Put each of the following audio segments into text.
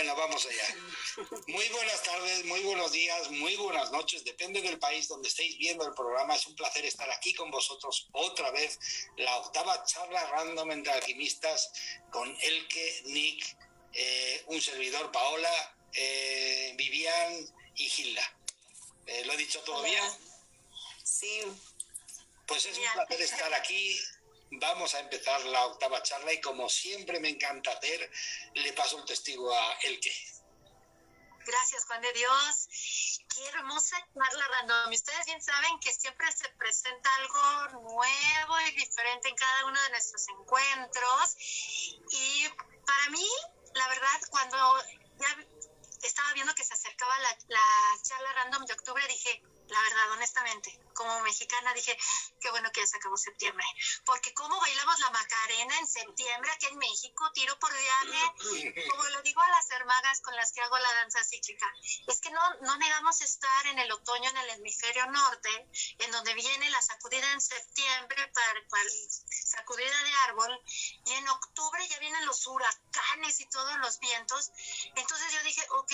Bueno, vamos allá. Muy buenas tardes, muy buenos días, muy buenas noches. Depende del país donde estéis viendo el programa. Es un placer estar aquí con vosotros otra vez. La octava charla random entre alquimistas con Elke, Nick, eh, un servidor, Paola, eh, Vivian y Gilda. Eh, ¿Lo he dicho todo bien? Sí. Pues es un placer estar aquí vamos a empezar la octava charla y como siempre me encanta hacer, le paso el testigo a Elke. Gracias, Juan de Dios. Qué hermosa charla random. Ustedes bien saben que siempre se presenta algo nuevo y diferente en cada uno de nuestros encuentros. Y para mí, la verdad, cuando ya estaba viendo que se acercaba la, la charla random de octubre, dije, la verdad, honestamente, como mexicana dije, qué bueno que ya se acabó septiembre, porque como bailamos la Macarena en septiembre aquí en México, tiro por viaje, como lo digo a las hermagas con las que hago la danza cíclica, es que no, no negamos estar en el otoño en el hemisferio norte, en donde viene la sacudida en septiembre para, para sacudida de árbol, y en octubre ya vienen los huracanes y todos los vientos, entonces yo dije, ok,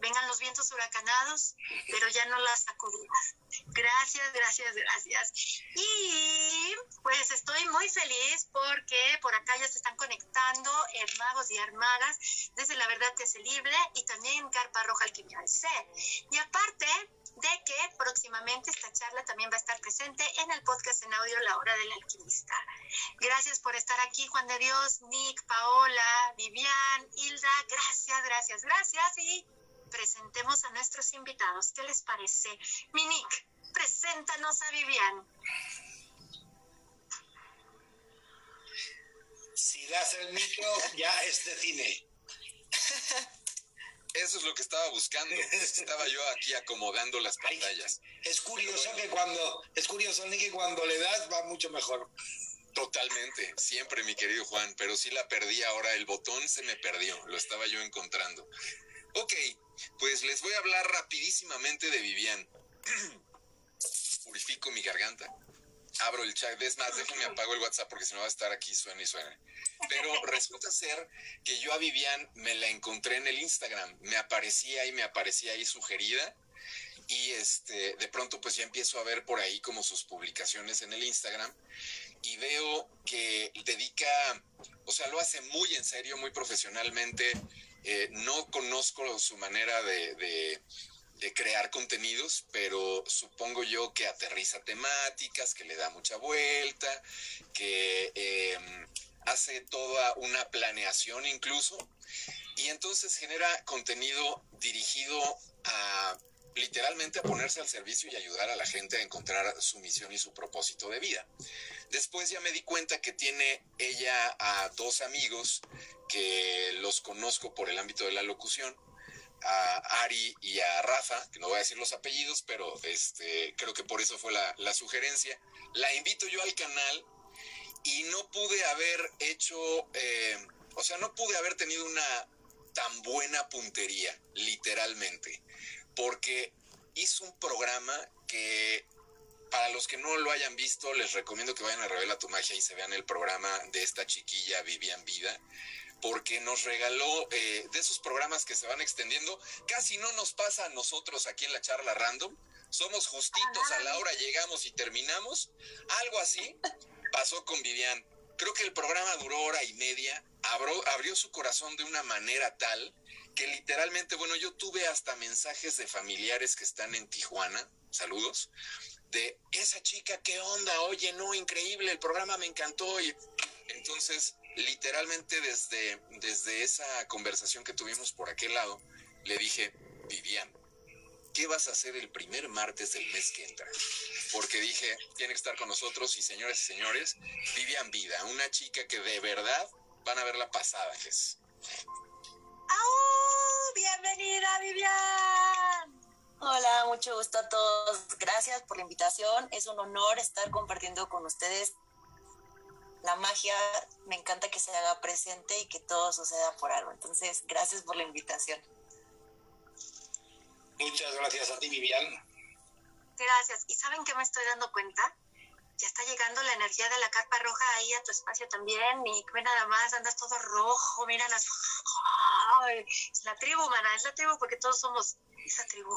vengan los vientos huracanados, pero ya no las sacudidas. Gracias, gracias, gracias. Y pues estoy muy feliz porque por acá ya se están conectando hermagos y hermagas desde La Verdad que se libre y también Carpa Roja Alquimia del Ser. Y aparte de que próximamente esta charla también va a estar presente en el podcast en audio La Hora del Alquimista. Gracias por estar aquí, Juan de Dios, Nick, Paola, Vivian, Hilda. Gracias, gracias, gracias. Y presentemos a nuestros invitados. ¿Qué les parece? Minik, preséntanos a Vivian. Si das el micro, ya es de cine. Eso es lo que estaba buscando. Estaba yo aquí acomodando las pantallas. Es curioso que cuando, es curioso que cuando le das va mucho mejor. Totalmente, siempre mi querido Juan, pero sí la perdí ahora, el botón se me perdió, lo estaba yo encontrando. Ok, pues les voy a hablar rapidísimamente de Vivian. Purifico mi garganta. Abro el chat. Es más, déjenme apago el WhatsApp porque si no va a estar aquí, suena y suena. Pero resulta ser que yo a Vivian me la encontré en el Instagram. Me aparecía y me aparecía ahí sugerida. Y este, de pronto pues ya empiezo a ver por ahí como sus publicaciones en el Instagram y veo que dedica, o sea, lo hace muy en serio, muy profesionalmente, eh, no conozco su manera de, crear contenidos, pero supongo yo que aterriza temáticas, que le da mucha vuelta, que em, hace toda una planeación incluso, y entonces genera contenido dirigido a literalmente a ponerse al servicio y ayudar a la gente a encontrar su misión y su propósito de vida. Después ya me di cuenta que tiene ella a dos amigos que los conozco por el ámbito de la locución, a Ari y a Rafa, que no voy a decir los apellidos, pero este, creo que por eso fue la, sugerencia. La invito yo al canal y no pude haber hecho, eh, o sea, no pude haber tenido una tan buena puntería, literalmente porque hizo un programa que para los que no lo hayan visto, les recomiendo que vayan a Revela tu Magia y se vean el programa de esta chiquilla Vivian Vida, porque nos regaló eh, de esos programas que se van extendiendo. Casi no nos pasa a nosotros aquí en la charla random. Somos justitos a la hora, llegamos y terminamos. Algo así pasó con Vivian. Creo que el programa duró hora y media, abrió su corazón de una manera tal que literalmente, bueno, yo tuve hasta mensajes de familiares que están en Tijuana, saludos, de esa chica, ¿qué onda? Oye, no, increíble, el programa me encantó. Y entonces, literalmente desde, desde esa conversación que tuvimos por aquel lado, le dije, Vivian, ¿qué vas a hacer el primer martes del mes que entra? Porque dije, tiene que estar con nosotros y señores y señores, Vivian Vida, una chica que de verdad van a verla pasada, que es. ¡Bienvenida, Vivian! Hola, mucho gusto a todos. Gracias por la invitación. Es un honor estar compartiendo con ustedes la magia. Me encanta que se haga presente y que todo suceda por algo. Entonces, gracias por la invitación. Muchas gracias a ti, Vivian. Gracias. ¿Y saben qué me estoy dando cuenta? Ya está llegando la energía de la carpa roja ahí a tu espacio también. Y ve nada más, andas todo rojo, mira las. es la tribu, mana, es la tribu porque todos somos esa tribu.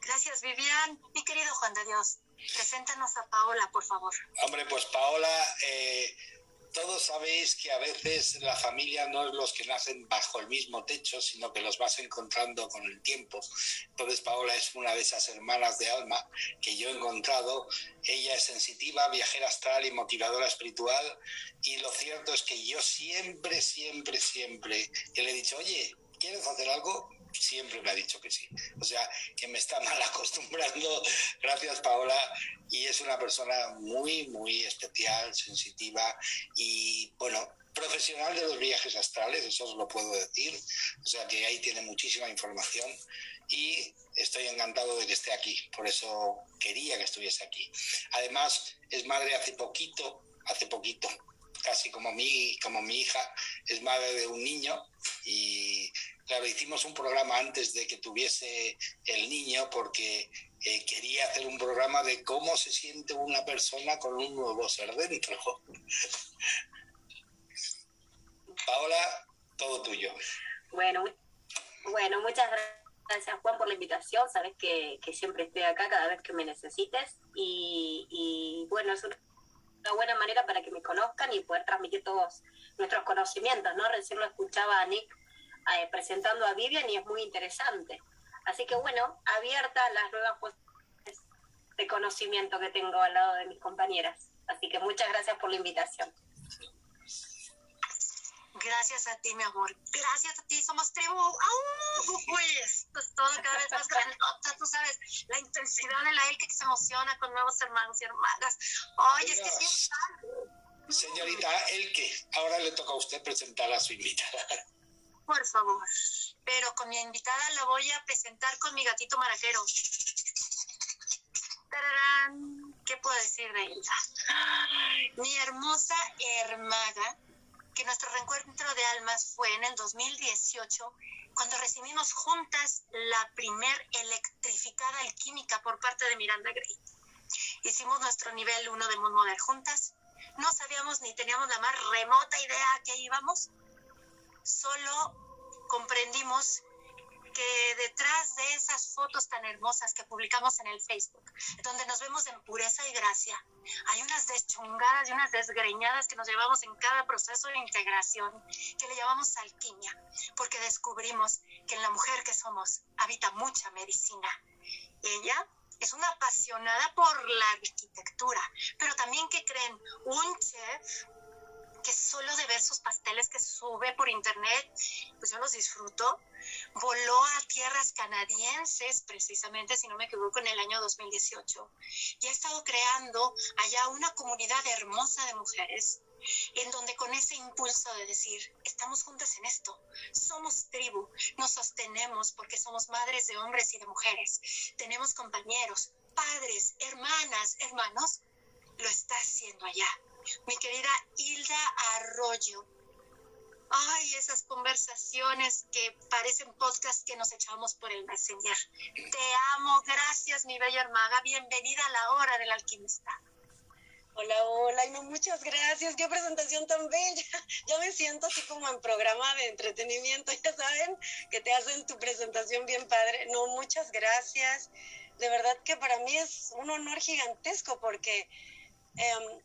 Gracias, Vivian. Mi querido Juan de Dios, preséntanos a Paola, por favor. Hombre, pues Paola. Eh todos sabéis que a veces la familia no es los que nacen bajo el mismo techo, sino que los vas encontrando con el tiempo. Entonces Paola es una de esas hermanas de alma que yo he encontrado. Ella es sensitiva, viajera astral y motivadora espiritual. Y lo cierto es que yo siempre, siempre, siempre le he dicho, oye, ¿quieres hacer algo? Siempre me ha dicho que sí. O sea, que me está mal acostumbrando. Gracias, Paola. Y es una persona muy, muy especial, sensitiva y, bueno, profesional de los viajes astrales, eso os lo puedo decir. O sea, que ahí tiene muchísima información y estoy encantado de que esté aquí. Por eso quería que estuviese aquí. Además, es madre hace poquito, hace poquito, casi como mi, como mi hija, es madre de un niño y Claro, hicimos un programa antes de que tuviese el niño porque eh, quería hacer un programa de cómo se siente una persona con un nuevo ser dentro. Paola, todo tuyo. Bueno, bueno, muchas gracias Juan por la invitación. Sabes que, siempre estoy acá cada vez que me necesites y, y bueno, es una buena manera para que me conozcan y poder transmitir todos nuestros conocimientos, ¿no? Recién lo escuchaba a Nick eh, presentando a Vivian y es muy interesante. Así que bueno, abierta las nuevas posibilidades de conocimiento que tengo al lado de mis compañeras. Así que muchas gracias por la invitación. Gracias a ti, mi amor. Gracias a ti, somos tribu. ¡Au! Pues, pues todo cada vez más grandota, tú sabes, la intensidad de la él que se emociona con nuevos hermanos y hermanas. Oye, es que sí. Señorita Elke, ahora le toca a usted presentar a su invitada por favor. Pero con mi invitada la voy a presentar con mi gatito maraquero. ¡Tararán! ¿Qué puedo decir de ella? Mi hermosa hermana, que nuestro reencuentro de almas fue en el 2018, cuando recibimos juntas la primer electrificada alquímica por parte de Miranda Gray. Hicimos nuestro nivel 1 de Moon Model juntas. No sabíamos ni teníamos la más remota idea a qué íbamos, solo comprendimos que detrás de esas fotos tan hermosas que publicamos en el Facebook, donde nos vemos en pureza y gracia, hay unas deschungadas y unas desgreñadas que nos llevamos en cada proceso de integración, que le llamamos alquimia, porque descubrimos que en la mujer que somos habita mucha medicina. Ella es una apasionada por la arquitectura, pero también que creen un chef que solo de ver sus pasteles que sube por internet, pues yo los disfruto. Voló a tierras canadienses, precisamente, si no me equivoco, en el año 2018, y ha estado creando allá una comunidad hermosa de mujeres en donde con ese impulso de decir, estamos juntas en esto, somos tribu, nos sostenemos porque somos madres de hombres y de mujeres, tenemos compañeros, padres, hermanas, hermanos, lo está haciendo allá mi querida Hilda Arroyo. Ay, esas conversaciones que parecen podcast que nos echamos por el Messenger. Te amo, gracias, mi bella hermana. Bienvenida a la hora del alquimista. Hola, hola, y no, muchas gracias, qué presentación tan bella. Ya me siento así como en programa de entretenimiento, ya saben, que te hacen tu presentación bien padre. No, muchas gracias. De verdad que para mí es un honor gigantesco porque em,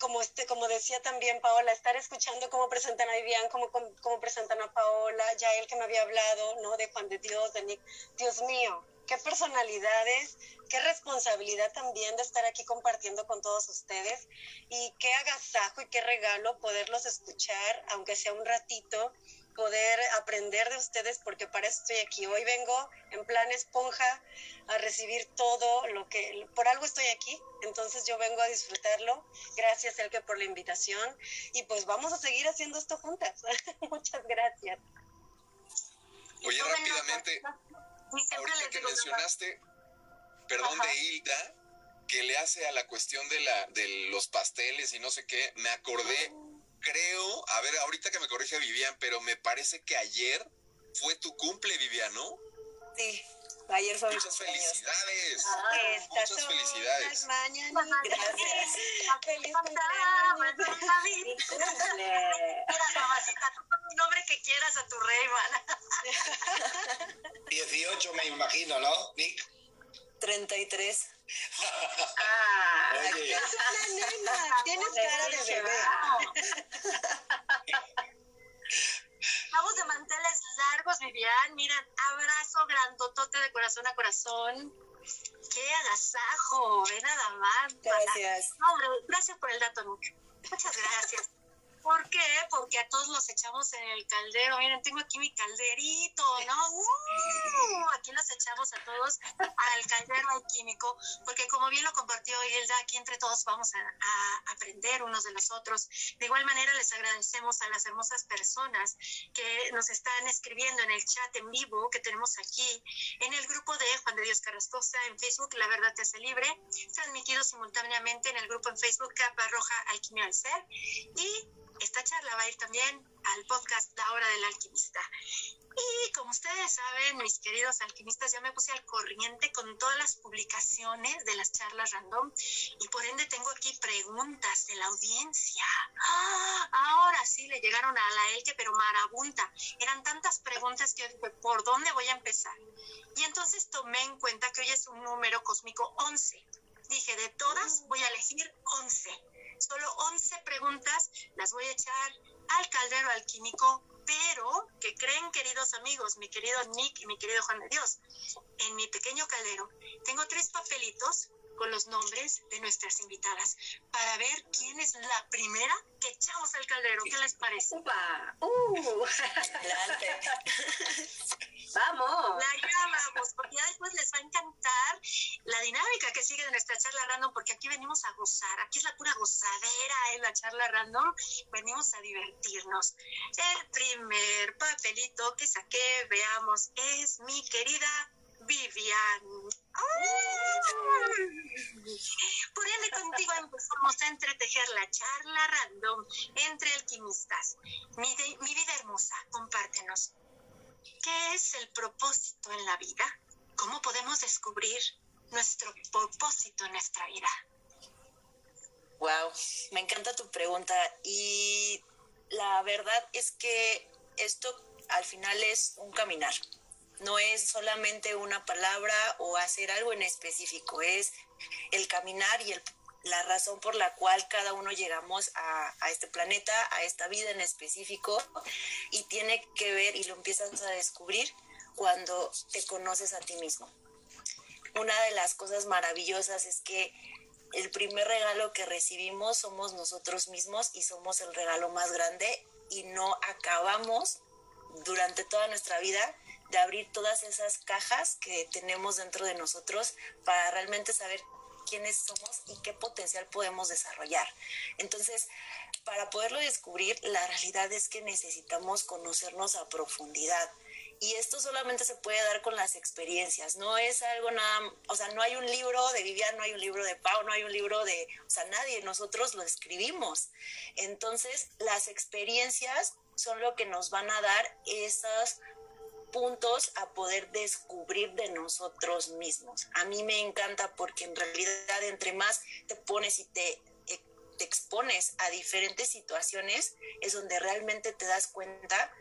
como, este, como decía también Paola, estar escuchando cómo presentan a Vivian, cómo, cómo, presentan a Paola, ya él que me había hablado, ¿no? De Juan de Dios, de Nick. Dios mío, qué personalidades, qué responsabilidad también de estar aquí compartiendo con todos ustedes y qué agasajo y qué regalo poderlos escuchar, aunque sea un ratito, poder aprender de ustedes porque para eso estoy aquí. Hoy vengo en plan esponja a recibir todo lo que, por algo estoy aquí, entonces yo vengo a disfrutarlo. Gracias, Elke, por la invitación y pues vamos a seguir haciendo esto juntas. Muchas gracias. Oye, rápidamente, ahorita que mencionaste, perdón, de Hilda, que le hace a la cuestión de, la, de los pasteles y no sé qué, me acordé creo, a ver, ahorita que me corrige Vivian, pero me parece que ayer fue tu cumple, Vivian, ¿no? Sí, Ayer fue Muchas felicidades. Estas Muchas son felicidades. las mañanitas. Gracias. Feliz cumpleaños. Mira, mamacita, el nombre que quieras a tu rey, man. 18 me imagino, ¿no, Nick? 33. Ah, Oye, Es una nena. Tienes cara de bebé. Vamos de manteles largos, Vivian. Miran, abrazo grandotote de corazón a corazón. ¡Qué agasajo! Ve nada más. Gracias. No, hombre, gracias por el dato. Muchas gracias. ¿Por qué? Porque a todos los echamos en el caldero. Miren, tengo aquí mi calderito, ¿no? ¡Uh! Aquí los echamos a todos al caldero alquímico, porque como bien lo compartió Hilda, aquí entre todos vamos a, a aprender unos de los otros. De igual manera, les agradecemos a las hermosas personas que nos están escribiendo en el chat en vivo que tenemos aquí, en el grupo de Juan de Dios Carrascosa en Facebook, La Verdad Te Hace Libre, transmitido simultáneamente en el grupo en Facebook Capa Roja Alquimia al Ser y esta charla va a ir también al podcast La Hora del Alquimista. Y como ustedes saben, mis queridos alquimistas, ya me puse al corriente con todas las publicaciones de las charlas random y por ende tengo aquí preguntas de la audiencia. ¡Ah! Ahora sí le llegaron a la Elke, pero marabunta. Eran tantas preguntas que dije, ¿por dónde voy a empezar? Y entonces tomé en cuenta que hoy es un número cósmico 11. Dije, de todas voy a elegir 11 solo 11 preguntas las voy a echar al caldero alquímico, pero que creen, queridos amigos, mi querido Nick y mi querido Juan de Dios, en mi pequeño caldero tengo tres papelitos con los nombres de nuestras invitadas para ver quién es la primera que echamos al caldero. ¿Qué les parece? Upa. Uh. Vamos. Ya vamos, porque ya después les va a encantar la dinámica que sigue de nuestra charla random, porque aquí venimos a gozar, aquí es la pura gozadera en la charla random, venimos a divertirnos. El primer papelito que saqué, veamos, es mi querida Vivian. Por ende, contigo empezamos a entretejer la charla random entre alquimistas. Mi vida hermosa, compártenos. ¿Qué es el propósito en la vida? ¿Cómo podemos descubrir nuestro propósito en nuestra vida? Wow, me encanta tu pregunta y la verdad es que esto al final es un caminar. No es solamente una palabra o hacer algo en específico, es el caminar y el- la razón por la cual cada uno llegamos a, este planeta, a esta vida en específico y tiene que ver y lo empiezas a descubrir cuando te conoces a ti mismo. Una de las cosas maravillosas es que el primer regalo que recibimos somos nosotros mismos y somos el regalo más grande y no acabamos durante toda nuestra vida de abrir todas esas cajas que tenemos dentro de nosotros para realmente saber quiénes somos y qué potencial podemos desarrollar. Entonces, para poderlo descubrir, la realidad es que necesitamos conocernos a profundidad. Y esto solamente se puede dar con las experiencias, no es algo nada, o sea, no hay un libro de Vivian, no hay un libro de Pau, no hay un libro de, o sea, nadie, nosotros lo escribimos. Entonces, las experiencias son lo que nos van a dar esos puntos a poder descubrir de nosotros mismos. A mí me encanta porque en realidad entre más te pones y te, eh, te expones a diferentes situaciones, es donde realmente te das cuenta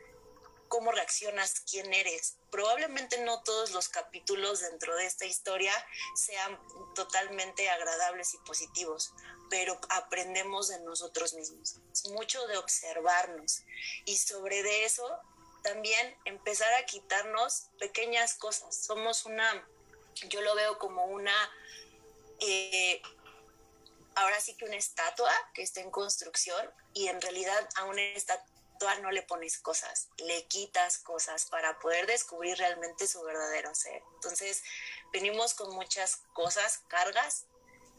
cómo reaccionas, quién eres. Probablemente no todos los capítulos dentro de esta historia sean totalmente agradables y positivos, pero aprendemos de nosotros mismos. Es mucho de observarnos y sobre de eso también empezar a quitarnos pequeñas cosas. Somos una, yo lo veo como una, eh, ahora sí que una estatua que está en construcción y en realidad a una estatua no le pones cosas, le quitas cosas para poder descubrir realmente su verdadero ser. Entonces, venimos con muchas cosas, cargas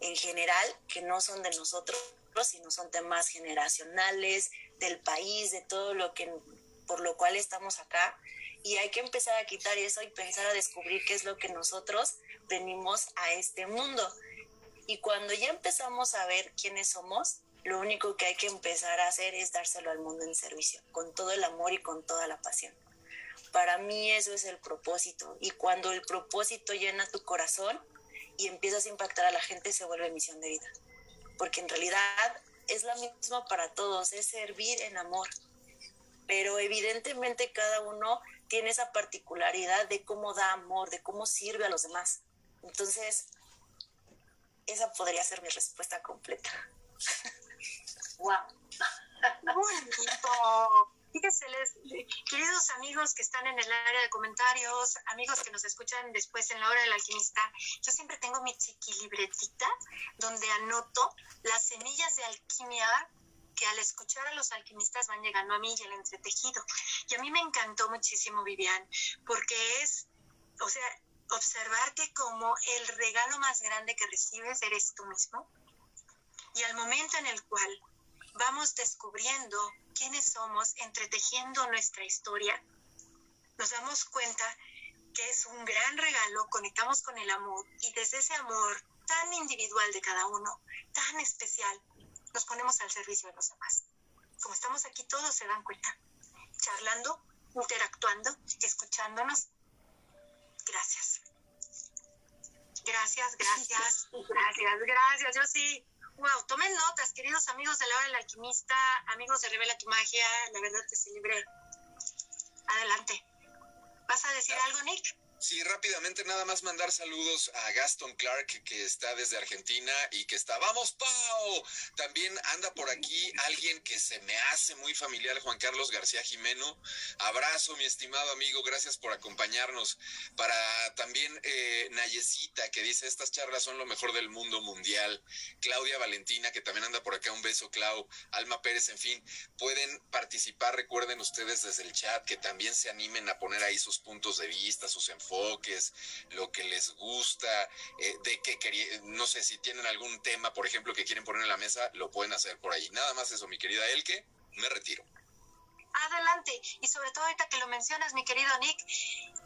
en general, que no son de nosotros, sino son temas generacionales, del país, de todo lo que por lo cual estamos acá. Y hay que empezar a quitar eso y pensar a descubrir qué es lo que nosotros venimos a este mundo. Y cuando ya empezamos a ver quiénes somos, lo único que hay que empezar a hacer es dárselo al mundo en servicio, con todo el amor y con toda la pasión. Para mí eso es el propósito. Y cuando el propósito llena tu corazón y empiezas a impactar a la gente, se vuelve misión de vida. Porque en realidad es la misma para todos, es servir en amor. Pero evidentemente cada uno tiene esa particularidad de cómo da amor, de cómo sirve a los demás. Entonces, esa podría ser mi respuesta completa. ¡Wow! Fíjense, queridos amigos que están en el área de comentarios, amigos que nos escuchan después en la hora del alquimista, yo siempre tengo mi chiqui libretita donde anoto las semillas de alquimia que al escuchar a los alquimistas van llegando a mí y el entretejido. Y a mí me encantó muchísimo, Vivian, porque es, o sea, observar que como el regalo más grande que recibes eres tú mismo. Y al momento en el cual vamos descubriendo quiénes somos, entretejiendo nuestra historia, nos damos cuenta que es un gran regalo, conectamos con el amor y desde ese amor tan individual de cada uno, tan especial, nos ponemos al servicio de los demás. Como estamos aquí todos se dan cuenta, charlando, interactuando, escuchándonos. Gracias. Gracias, gracias, gracias, gracias. Yo sí, wow, tomen notas, queridos amigos de la hora del alquimista, amigos de Revela tu magia, la verdad te celebré. Adelante. ¿Vas a decir algo, Nick? Sí, rápidamente nada más mandar saludos a Gaston Clark que está desde Argentina y que está, vamos Pau. También anda por aquí alguien que se me hace muy familiar, Juan Carlos García Jimeno. Abrazo, mi estimado amigo, gracias por acompañarnos. Para también eh, que dice, estas charlas son lo mejor del mundo mundial. Claudia Valentina que también anda por acá, un beso Clau. Alma Pérez, en fin, pueden participar, recuerden ustedes desde el chat que también se animen a poner ahí sus puntos de vista, sus enfoques enfoques, lo que les gusta, eh, de que no sé si tienen algún tema, por ejemplo, que quieren poner en la mesa, lo pueden hacer por ahí. Nada más eso, mi querida Elke, me retiro. Adelante, y sobre todo ahorita que lo mencionas, mi querido Nick,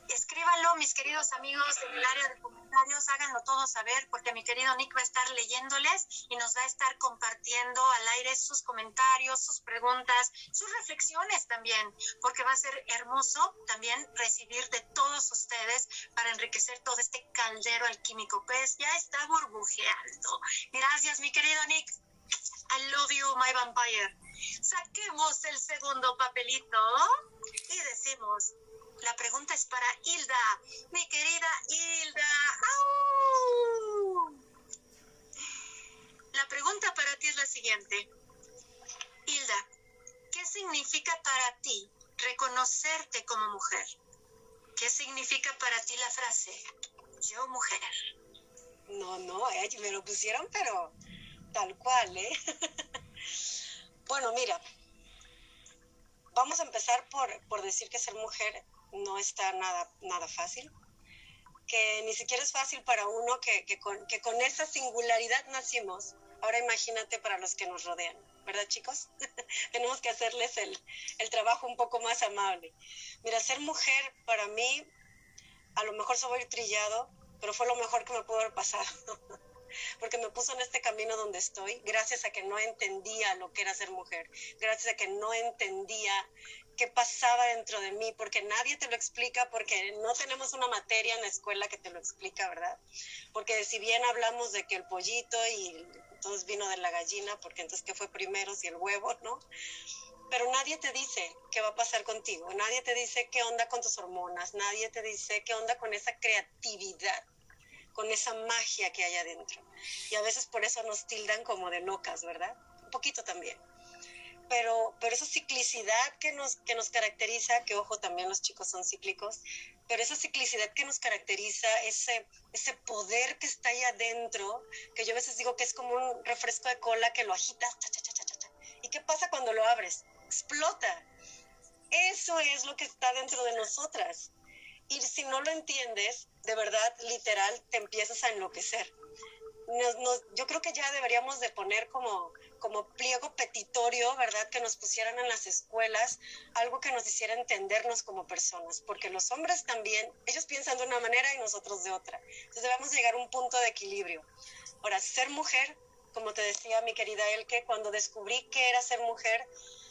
escríbanlo, mis queridos amigos en el área de comentarios, háganlo todos saber, porque mi querido Nick va a estar leyéndoles y nos va a estar compartiendo al aire sus comentarios, sus preguntas, sus reflexiones también, porque va a ser hermoso también recibir de todos ustedes para enriquecer todo este caldero alquímico, pues ya está burbujeando. Gracias, mi querido Nick. I love you, my vampire. Saquemos el segundo papelito y decimos, la pregunta es para Hilda, mi querida Hilda. La pregunta para ti es la siguiente. Hilda, ¿qué significa para ti reconocerte como mujer? ¿Qué significa para ti la frase yo mujer? No, no, eh, me lo pusieron, pero tal cual, ¿eh? bueno, mira, vamos a empezar por, por decir que ser mujer no está nada, nada fácil, que ni siquiera es fácil para uno que, que, con, que con esa singularidad nacimos. Ahora imagínate para los que nos rodean, ¿verdad chicos? Tenemos que hacerles el, el trabajo un poco más amable. Mira, ser mujer para mí, a lo mejor soy trillado, pero fue lo mejor que me pudo haber pasado. porque me puso en este camino donde estoy, gracias a que no entendía lo que era ser mujer, gracias a que no entendía qué pasaba dentro de mí, porque nadie te lo explica, porque no tenemos una materia en la escuela que te lo explica, ¿verdad? Porque si bien hablamos de que el pollito y entonces vino de la gallina, porque entonces qué fue primero, si el huevo, ¿no? Pero nadie te dice qué va a pasar contigo, nadie te dice qué onda con tus hormonas, nadie te dice qué onda con esa creatividad con esa magia que hay adentro. Y a veces por eso nos tildan como de locas, ¿verdad? Un poquito también. Pero, pero esa ciclicidad que nos, que nos caracteriza, que ojo, también los chicos son cíclicos, pero esa ciclicidad que nos caracteriza, ese, ese poder que está ahí adentro, que yo a veces digo que es como un refresco de cola que lo agitas, cha, cha, cha, cha, cha. ¿y qué pasa cuando lo abres? Explota. Eso es lo que está dentro de nosotras. Y si no lo entiendes, de verdad, literal, te empiezas a enloquecer. yo creo que ya deberíamos de poner como, como pliego petitorio, ¿verdad? Que nos pusieran en las escuelas algo que nos hiciera entendernos como personas, porque los hombres también, ellos piensan de una manera y nosotros de otra. Entonces debemos llegar a un punto de equilibrio. Ahora, ser mujer, como te decía mi querida Elke, cuando descubrí que era ser mujer,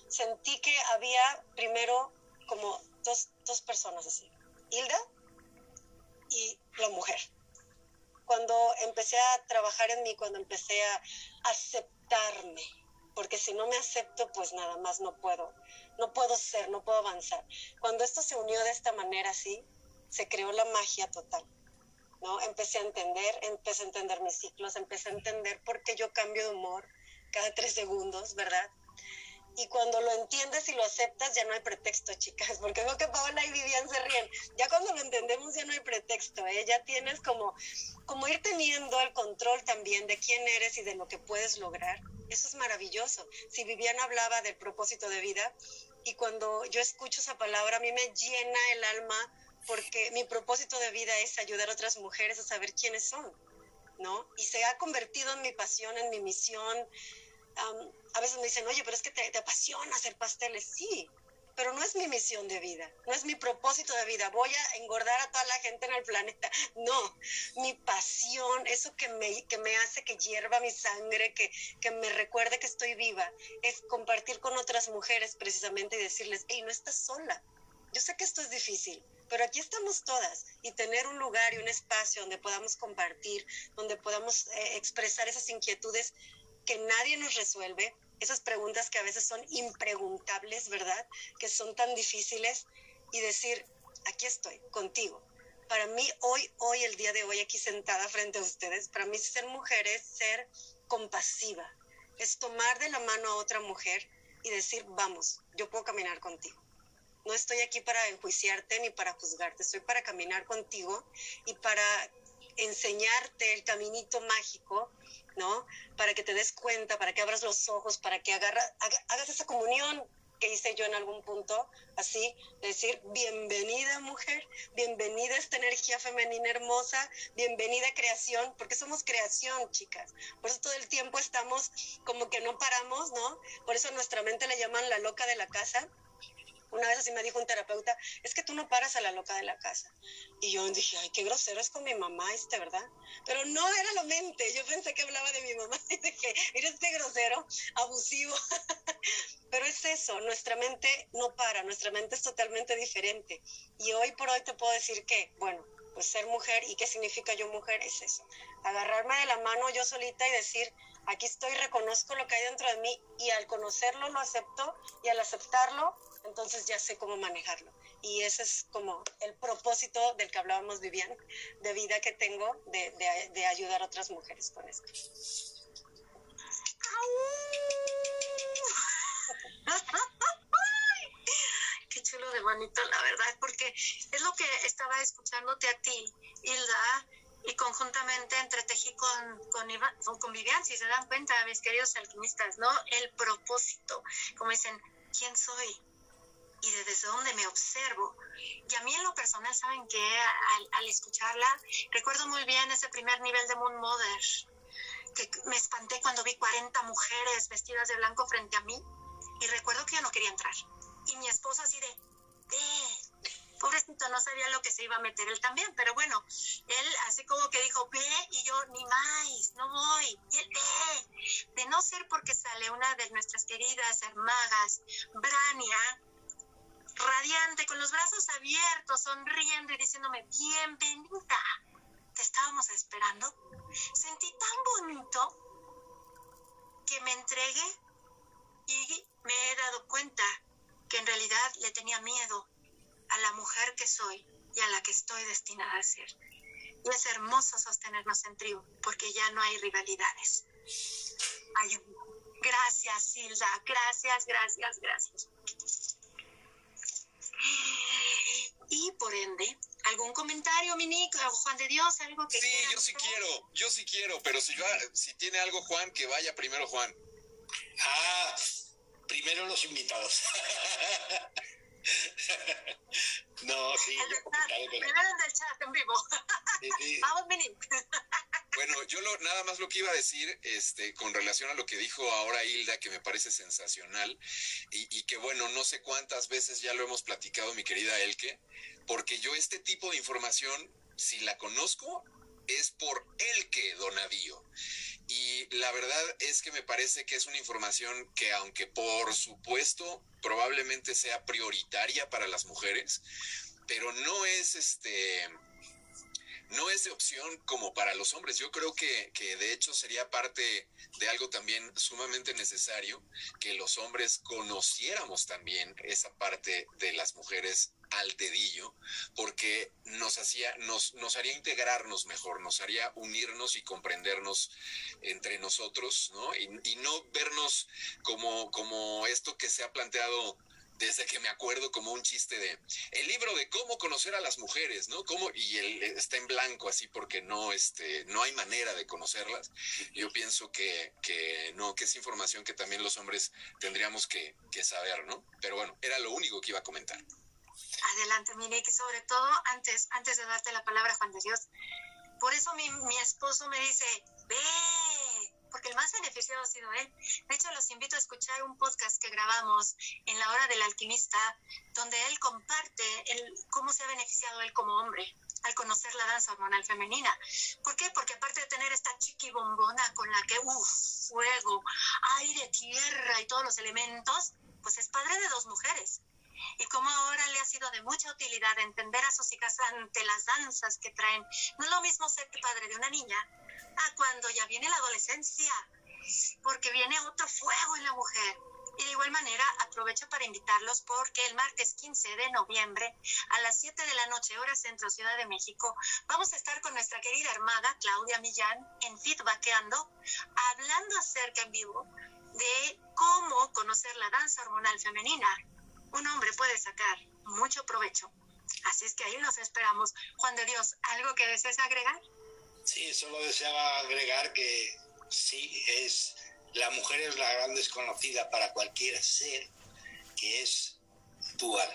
sentí que había primero como dos, dos personas así, Hilda y la mujer. Cuando empecé a trabajar en mí, cuando empecé a aceptarme, porque si no me acepto, pues nada más no puedo, no puedo ser, no puedo avanzar. Cuando esto se unió de esta manera así, se creó la magia total. ¿no? Empecé a entender, empecé a entender mis ciclos, empecé a entender por qué yo cambio de humor cada tres segundos, ¿verdad? Y cuando lo entiendes y lo aceptas, ya no hay pretexto, chicas, porque veo que Paola y Vivian se ríen. Ya cuando lo entendemos, ya no hay pretexto, ¿eh? Ya tienes como, como ir teniendo el control también de quién eres y de lo que puedes lograr. Eso es maravilloso. Si Vivian hablaba del propósito de vida, y cuando yo escucho esa palabra, a mí me llena el alma, porque mi propósito de vida es ayudar a otras mujeres a saber quiénes son, ¿no? Y se ha convertido en mi pasión, en mi misión a veces me dicen, oye, pero es que te, apasiona hacer pasteles. Sí, pero no es mi misión de vida, no es mi propósito de vida. Voy a engordar a toda la gente en el planeta. No, mi pasión, eso que me, que me hace que hierva mi sangre, que, que me recuerde que estoy viva, es compartir con otras mujeres precisamente y decirles, hey, no estás sola. Yo sé que esto es difícil, pero aquí estamos todas y tener un lugar y un espacio donde podamos compartir, donde podamos eh, expresar esas inquietudes que nadie nos resuelve, esas preguntas que a veces son impreguntables, ¿verdad? Que son tan difíciles y decir, aquí estoy, contigo. Para mí hoy, hoy, el día de hoy, aquí sentada frente a ustedes, para mí ser mujer es ser compasiva, es tomar de la mano a otra mujer y decir, vamos, yo puedo caminar contigo. No estoy aquí para enjuiciarte ni para juzgarte, estoy para caminar contigo y para enseñarte el caminito mágico ¿no? Para que te des cuenta, para que abras los ojos, para que hagas esa comunión que hice yo en algún punto, así, decir, bienvenida mujer, bienvenida esta energía femenina hermosa, bienvenida creación, porque somos creación, chicas. Por eso todo el tiempo estamos como que no paramos, ¿no? Por eso a nuestra mente le llaman la loca de la casa, una vez así me dijo un terapeuta, es que tú no paras a la loca de la casa. Y yo dije, ay, qué grosero es con mi mamá este, ¿verdad? Pero no era la mente, yo pensé que hablaba de mi mamá y dije, mira este grosero, abusivo. Pero es eso, nuestra mente no para, nuestra mente es totalmente diferente. Y hoy por hoy te puedo decir que, bueno, pues ser mujer y qué significa yo mujer es eso. Agarrarme de la mano yo solita y decir, aquí estoy, reconozco lo que hay dentro de mí y al conocerlo lo acepto y al aceptarlo entonces ya sé cómo manejarlo. Y ese es como el propósito del que hablábamos, Vivian, de vida que tengo, de, ayudar a otras mujeres con esto. Qué chulo de bonito, la verdad, porque es lo que estaba escuchándote a ti, Hilda, y conjuntamente entretejí con, con, con Vivian, si se dan cuenta, mis queridos alquimistas, ¿no? El propósito, como dicen, ¿quién soy? y desde donde me observo. Y a mí en lo personal, ¿saben que al, escucharla, recuerdo muy bien ese primer nivel de Moon Mother, que me espanté cuando vi 40 mujeres vestidas de blanco frente a mí y recuerdo que yo no quería entrar. Y mi esposo así de, pobrecito, no sabía lo que se iba a meter él también, pero bueno, él así como que dijo, ve, y yo, ni más, no voy, y él, ve, de no ser porque sale una de nuestras queridas hermagas, Brania, radiante, con los brazos abiertos, sonriendo y diciéndome, bienvenida, te estábamos esperando. Sentí tan bonito que me entregué y me he dado cuenta que en realidad le tenía miedo a la mujer que soy y a la que estoy destinada a ser. Y es hermoso sostenernos en tribu porque ya no hay rivalidades. Hay Gracias, Silda. Gracias, gracias, gracias. Y por ende, ¿algún comentario, Minic, Juan de Dios, algo que Sí, yo sí quiero, yo sí quiero, pero si, si tiene algo Juan, que vaya primero Juan. Ah, primero los invitados. no, sí, Primero en el chat en vivo. Vamos, Minic. Bueno, yo lo, nada más lo que iba a decir, este, con relación a lo que dijo ahora Hilda, que me parece sensacional, y, y, que bueno, no sé cuántas veces ya lo hemos platicado, mi querida Elke, porque yo este tipo de información, si la conozco, es por Elke Donadío. Y la verdad es que me parece que es una información que aunque por supuesto probablemente sea prioritaria para las mujeres, pero no es este no es de opción como para los hombres. Yo creo que, que, de hecho sería parte de algo también sumamente necesario que los hombres conociéramos también esa parte de las mujeres al dedillo, porque nos hacía, nos, nos haría integrarnos mejor, nos haría unirnos y comprendernos entre nosotros, ¿no? Y, y no vernos como, como esto que se ha planteado desde que me acuerdo como un chiste de el libro de cómo conocer a las mujeres, ¿no? Cómo, y él está en blanco así porque no, este, no hay manera de conocerlas. Yo pienso que, que no, que es información que también los hombres tendríamos que, que saber, ¿no? Pero bueno, era lo único que iba a comentar. Adelante, Mire, que sobre todo antes, antes de darte la palabra, Juan de Dios, por eso mi, mi esposo me dice, ve, porque el más beneficiado ha sido él. De hecho, los invito a escuchar un podcast que grabamos en la hora del alquimista, donde él comparte el, cómo se ha beneficiado él como hombre al conocer la danza hormonal femenina. ¿Por qué? Porque aparte de tener esta chiqui bombona con la que, uff, fuego, aire, tierra y todos los elementos, pues es padre de dos mujeres y cómo ahora le ha sido de mucha utilidad entender a sus hijas ante las danzas que traen. No es lo mismo ser padre de una niña a cuando ya viene la adolescencia, porque viene otro fuego en la mujer. Y de igual manera aprovecho para invitarlos porque el martes 15 de noviembre a las 7 de la noche, hora centro, Ciudad de México, vamos a estar con nuestra querida hermana Claudia Millán en Feedbackeando, hablando acerca en vivo de cómo conocer la danza hormonal femenina. Un hombre puede sacar mucho provecho. Así es que ahí nos esperamos. Juan de Dios, ¿algo que desees agregar? Sí, solo deseaba agregar que sí, es la mujer es la gran desconocida para cualquier ser que es dual,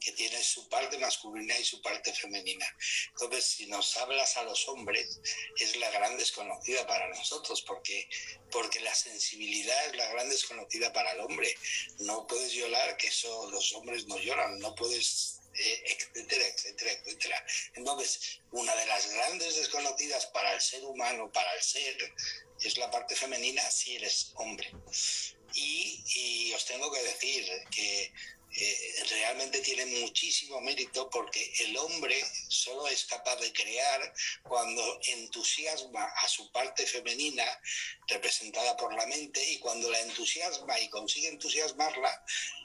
que tiene su parte masculina y su parte femenina. Entonces, si nos hablas a los hombres, es la gran desconocida para nosotros, porque, porque la sensibilidad es la gran desconocida para el hombre. No puedes llorar, que eso los hombres no lloran, no puedes etcétera, etcétera, etcétera. Entonces, una de las grandes desconocidas para el ser humano, para el ser, es la parte femenina si eres hombre. Y, y os tengo que decir que eh, realmente tiene muchísimo mérito porque el hombre solo es capaz de crear cuando entusiasma a su parte femenina representada por la mente y cuando la entusiasma y consigue entusiasmarla,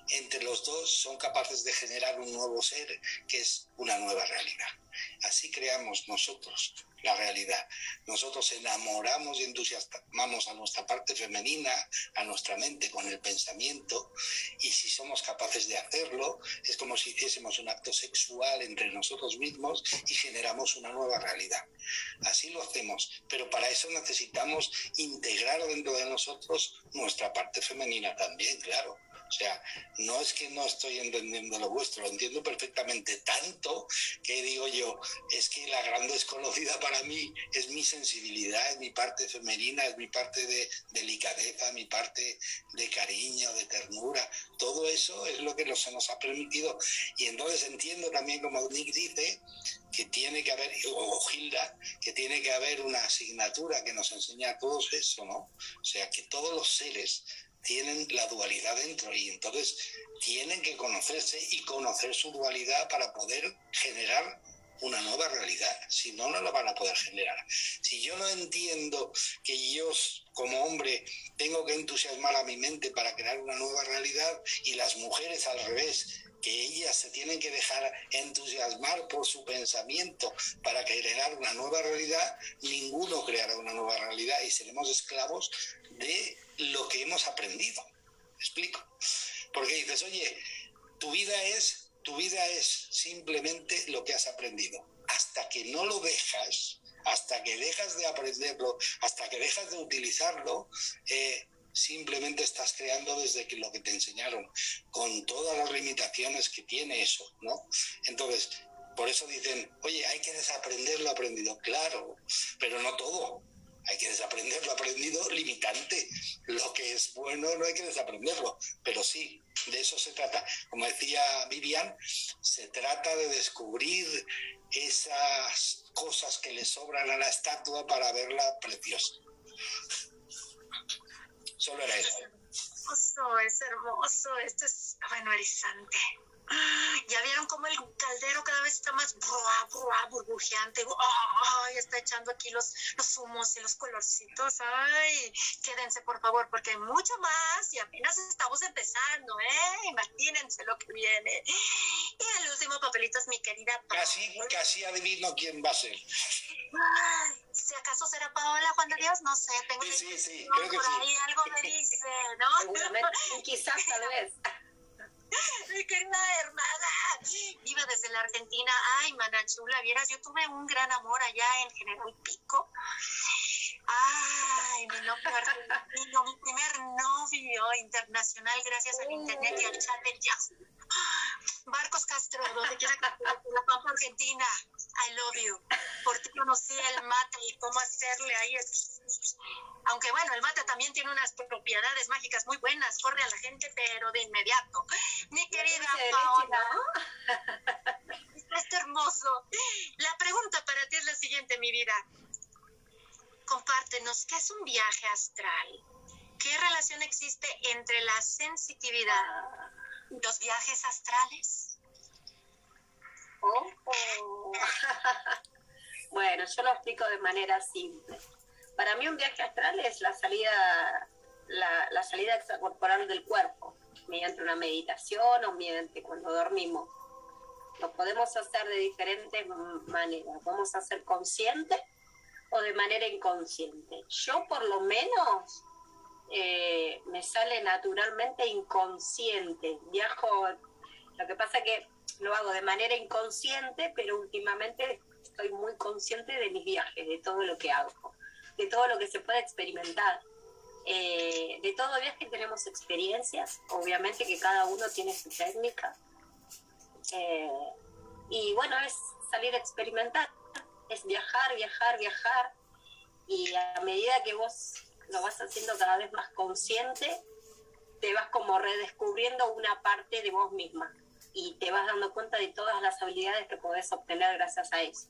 entre los dos son capaces de generar un nuevo ser que es una nueva realidad. Así creamos nosotros la realidad. Nosotros enamoramos y entusiasmamos a nuestra parte femenina, a nuestra mente con el pensamiento, y si somos capaces de hacerlo, es como si hiciésemos un acto sexual entre nosotros mismos y generamos una nueva realidad. Así lo hacemos, pero para eso necesitamos integrar dentro de nosotros nuestra parte femenina también, claro. O sea, no es que no estoy entendiendo lo vuestro, lo entiendo perfectamente tanto que digo yo, es que la gran desconocida para mí es mi sensibilidad, es mi parte femenina, es mi parte de delicadeza, mi parte de cariño, de ternura. Todo eso es lo que se nos ha permitido. Y entonces entiendo también, como Nick dice, que tiene que haber, o Gilda, que tiene que haber una asignatura que nos enseña a todos eso, ¿no? O sea, que todos los seres tienen la dualidad dentro y entonces tienen que conocerse y conocer su dualidad para poder generar una nueva realidad. Si no, no la van a poder generar. Si yo no entiendo que yo como hombre tengo que entusiasmar a mi mente para crear una nueva realidad y las mujeres al revés, que ellas se tienen que dejar entusiasmar por su pensamiento para crear una nueva realidad, ninguno creará y seremos esclavos de lo que hemos aprendido. ¿Me explico? Porque dices, oye, tu vida es, tu vida es simplemente lo que has aprendido. Hasta que no lo dejas, hasta que dejas de aprenderlo, hasta que dejas de utilizarlo, eh, simplemente estás creando desde que lo que te enseñaron, con todas las limitaciones que tiene eso, ¿no? Entonces, por eso dicen, oye, hay que desaprender lo aprendido. Claro, pero no todo hay que desaprender lo aprendido limitante. Lo que es bueno no hay que desaprenderlo, pero sí, de eso se trata. Como decía Vivian, se trata de descubrir esas cosas que le sobran a la estatua para verla preciosa. Solo era eso. Es hermoso, es hermoso. Esto es, bueno. Ya vieron cómo el caldero cada vez está más buah, buah, burbujeante. Ay, está echando aquí los, los humos y los colorcitos. Ay, quédense por favor, porque hay mucho más y apenas estamos empezando, ¿eh? Imagínense lo que viene. Y el último papelito es mi querida Casi, casi adivino quién va a ser. Ay, si acaso será Paola Juan de Dios, no sé, tengo Sí, sí, sí, por creo que sí. ahí algo me dice, ¿no? Seguramente, quizás tal vez. Mi querida hermana, iba desde la Argentina. Ay, mana chula, vieras, yo tuve un gran amor allá en General Pico. Ay, mi novio mi primer novio internacional gracias al internet y al chat del Yahoo. Marcos Castro, donde quiera que la Pampa Argentina. I love you. Por ti conocí el mate y cómo hacerle ahí. Aunque bueno, el mate también tiene unas propiedades mágicas muy buenas. Corre a la gente, pero de inmediato. Mi querida Paola. Está hermoso. La pregunta para ti es la siguiente, mi vida. Compártenos, ¿qué es un viaje astral? ¿Qué relación existe entre la sensitividad y los viajes astrales? Oh, oh. bueno, yo lo explico de manera simple. Para mí un viaje astral es la salida, la, la salida extracorporal del cuerpo, mediante una meditación o mediante cuando dormimos. Lo podemos hacer de diferentes maneras. Podemos hacer consciente o de manera inconsciente. Yo por lo menos eh, me sale naturalmente inconsciente. Viajo, lo que pasa que lo hago de manera inconsciente, pero últimamente estoy muy consciente de mis viajes, de todo lo que hago, de todo lo que se puede experimentar. Eh, de todo viaje tenemos experiencias, obviamente que cada uno tiene su técnica. Eh, y bueno, es salir a experimentar, es viajar, viajar, viajar. Y a medida que vos lo vas haciendo cada vez más consciente, te vas como redescubriendo una parte de vos misma y te vas dando cuenta de todas las habilidades que podés obtener gracias a eso.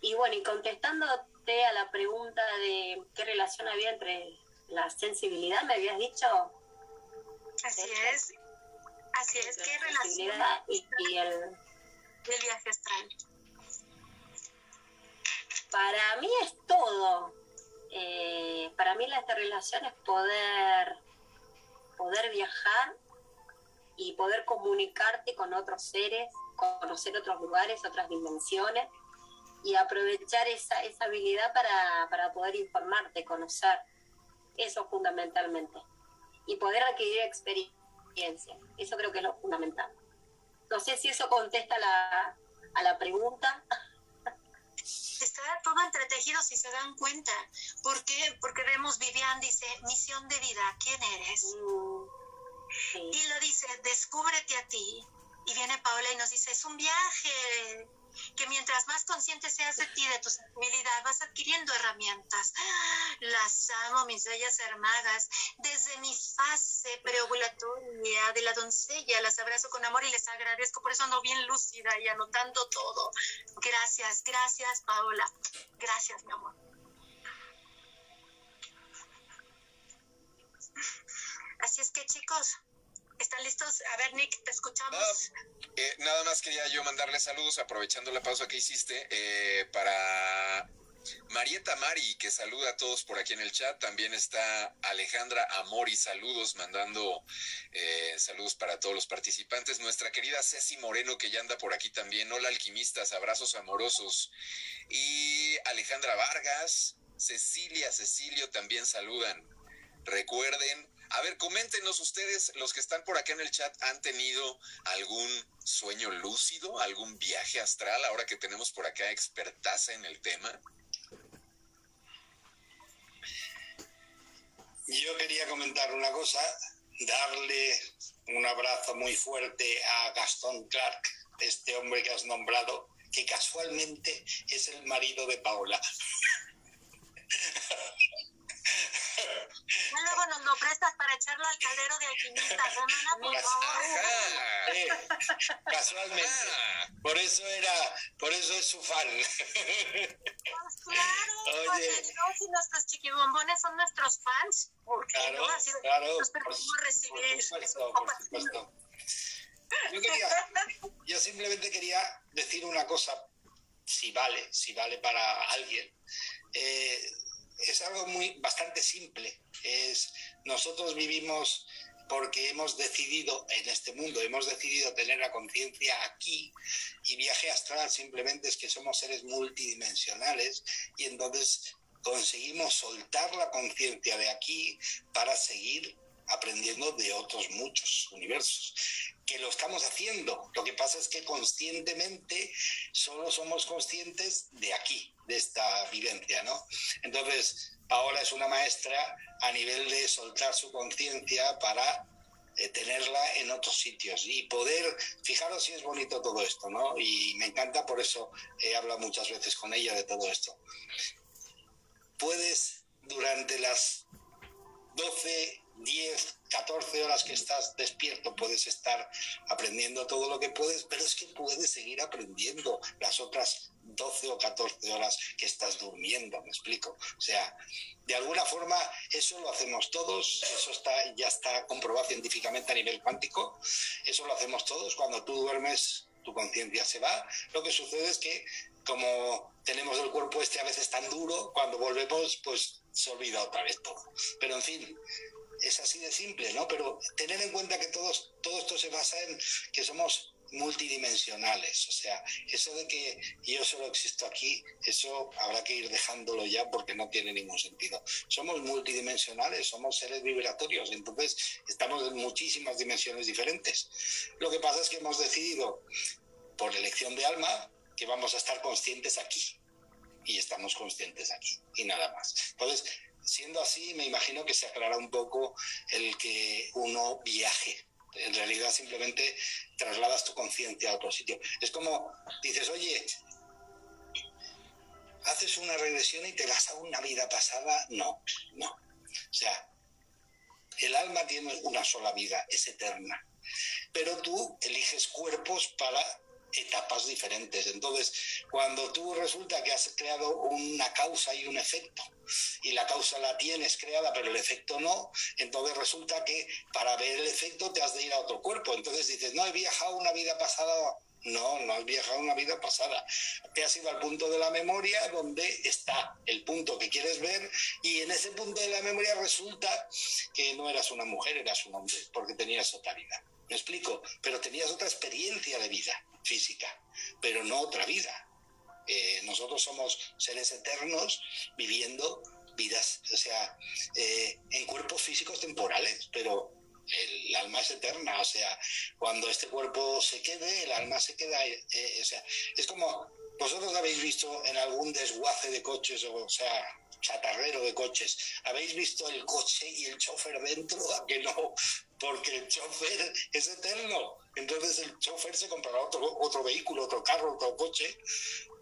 Y bueno, y contestándote a la pregunta de qué relación había entre la sensibilidad, me habías dicho Así es. Así es. ¿Qué la relación sensibilidad y, y el, del viaje astral? Para mí es todo. Eh, para mí la relación es poder, poder viajar y poder comunicarte con otros seres, conocer otros lugares, otras dimensiones y aprovechar esa, esa habilidad para, para poder informarte, conocer. Eso fundamentalmente. Y poder adquirir experiencia. Eso creo que es lo fundamental. No sé si eso contesta la, a la pregunta. Está todo entretejido si se dan cuenta. ¿Por qué? Porque vemos Vivian dice, misión de vida, ¿quién eres? Mm, sí. Y lo dice, descúbrete a ti. Y viene Paola y nos dice, es un viaje, que mientras más consciente seas de ti, de tu sensibilidad, vas adquiriendo herramientas. Las amo, mis bellas hermanas. Desde mi fase preovulatoria de la doncella, las abrazo con amor y les agradezco. Por eso ando bien lúcida y anotando todo. Gracias, gracias, Paola. Gracias, mi amor. Así es que, chicos, ¿están listos? A ver, Nick, te escuchamos. Eh, nada más quería yo mandarle saludos, aprovechando la pausa que hiciste, eh, para Marieta Mari, que saluda a todos por aquí en el chat. También está Alejandra Amori, saludos, mandando eh, saludos para todos los participantes. Nuestra querida Ceci Moreno, que ya anda por aquí también. Hola, alquimistas, abrazos amorosos. Y Alejandra Vargas, Cecilia, Cecilio también saludan. Recuerden, a ver, coméntenos ustedes, los que están por acá en el chat, ¿han tenido algún sueño lúcido, algún viaje astral, ahora que tenemos por acá expertaza en el tema? Yo quería comentar una cosa, darle un abrazo muy fuerte a Gastón Clark, este hombre que has nombrado, que casualmente es el marido de Paola. Ya luego nos lo prestas para echarlo al caldero de alquimistas, hermana, por favor. Ajá. Eh, Casualmente. Por eso era, por eso es su fan. Pues claro, Oye. si nuestros chiquibombones son nuestros fans, porque claro, no? Así claro, los permitimos recibir. Yo, quería, yo simplemente quería decir una cosa, si vale, si vale para alguien. Eh, es algo muy bastante simple. Es nosotros vivimos porque hemos decidido en este mundo, hemos decidido tener la conciencia aquí y viaje astral simplemente es que somos seres multidimensionales y entonces conseguimos soltar la conciencia de aquí para seguir aprendiendo de otros muchos universos, que lo estamos haciendo. Lo que pasa es que conscientemente solo somos conscientes de aquí, de esta vivencia, ¿no? Entonces, Paola es una maestra a nivel de soltar su conciencia para eh, tenerla en otros sitios y poder, fijaros si es bonito todo esto, ¿no? Y me encanta, por eso he hablado muchas veces con ella de todo esto. Puedes, durante las 12, 10, 14 horas que estás despierto, puedes estar aprendiendo todo lo que puedes, pero es que puedes seguir aprendiendo las otras 12 o 14 horas que estás durmiendo, me explico. O sea, de alguna forma eso lo hacemos todos, eso está, ya está comprobado científicamente a nivel cuántico, eso lo hacemos todos, cuando tú duermes tu conciencia se va, lo que sucede es que como tenemos el cuerpo este a veces tan duro, cuando volvemos pues se olvida otra vez todo. Pero en fin, es así de simple, ¿no? Pero tener en cuenta que todos, todo esto se basa en que somos multidimensionales. O sea, eso de que yo solo existo aquí, eso habrá que ir dejándolo ya porque no tiene ningún sentido. Somos multidimensionales, somos seres vibratorios, entonces estamos en muchísimas dimensiones diferentes. Lo que pasa es que hemos decidido, por elección de alma, que vamos a estar conscientes aquí. Y estamos conscientes aquí, y nada más. Entonces, siendo así, me imagino que se aclara un poco el que uno viaje en realidad simplemente trasladas tu conciencia a otro sitio. Es como dices, oye, haces una regresión y te vas a una vida pasada. No, no. O sea, el alma tiene una sola vida, es eterna. Pero tú eliges cuerpos para etapas diferentes. Entonces, cuando tú resulta que has creado una causa y un efecto, y la causa la tienes creada, pero el efecto no, entonces resulta que para ver el efecto te has de ir a otro cuerpo. Entonces dices, no, he viajado una vida pasada. No, no has viajado una vida pasada. Te has ido al punto de la memoria donde está el punto que quieres ver y en ese punto de la memoria resulta que no eras una mujer, eras un hombre, porque tenías otra vida. ¿Me explico? Pero tenías otra experiencia de vida física, pero no otra vida. Eh, nosotros somos seres eternos viviendo vidas, o sea, eh, en cuerpos físicos temporales, pero el alma es eterna, o sea, cuando este cuerpo se quede, el alma se queda, eh, o sea, es como vosotros habéis visto en algún desguace de coches, o sea, chatarrero de coches, habéis visto el coche y el chofer dentro, a que no, porque el chofer es eterno. Entonces el chofer se comprará otro, otro vehículo, otro carro, otro coche,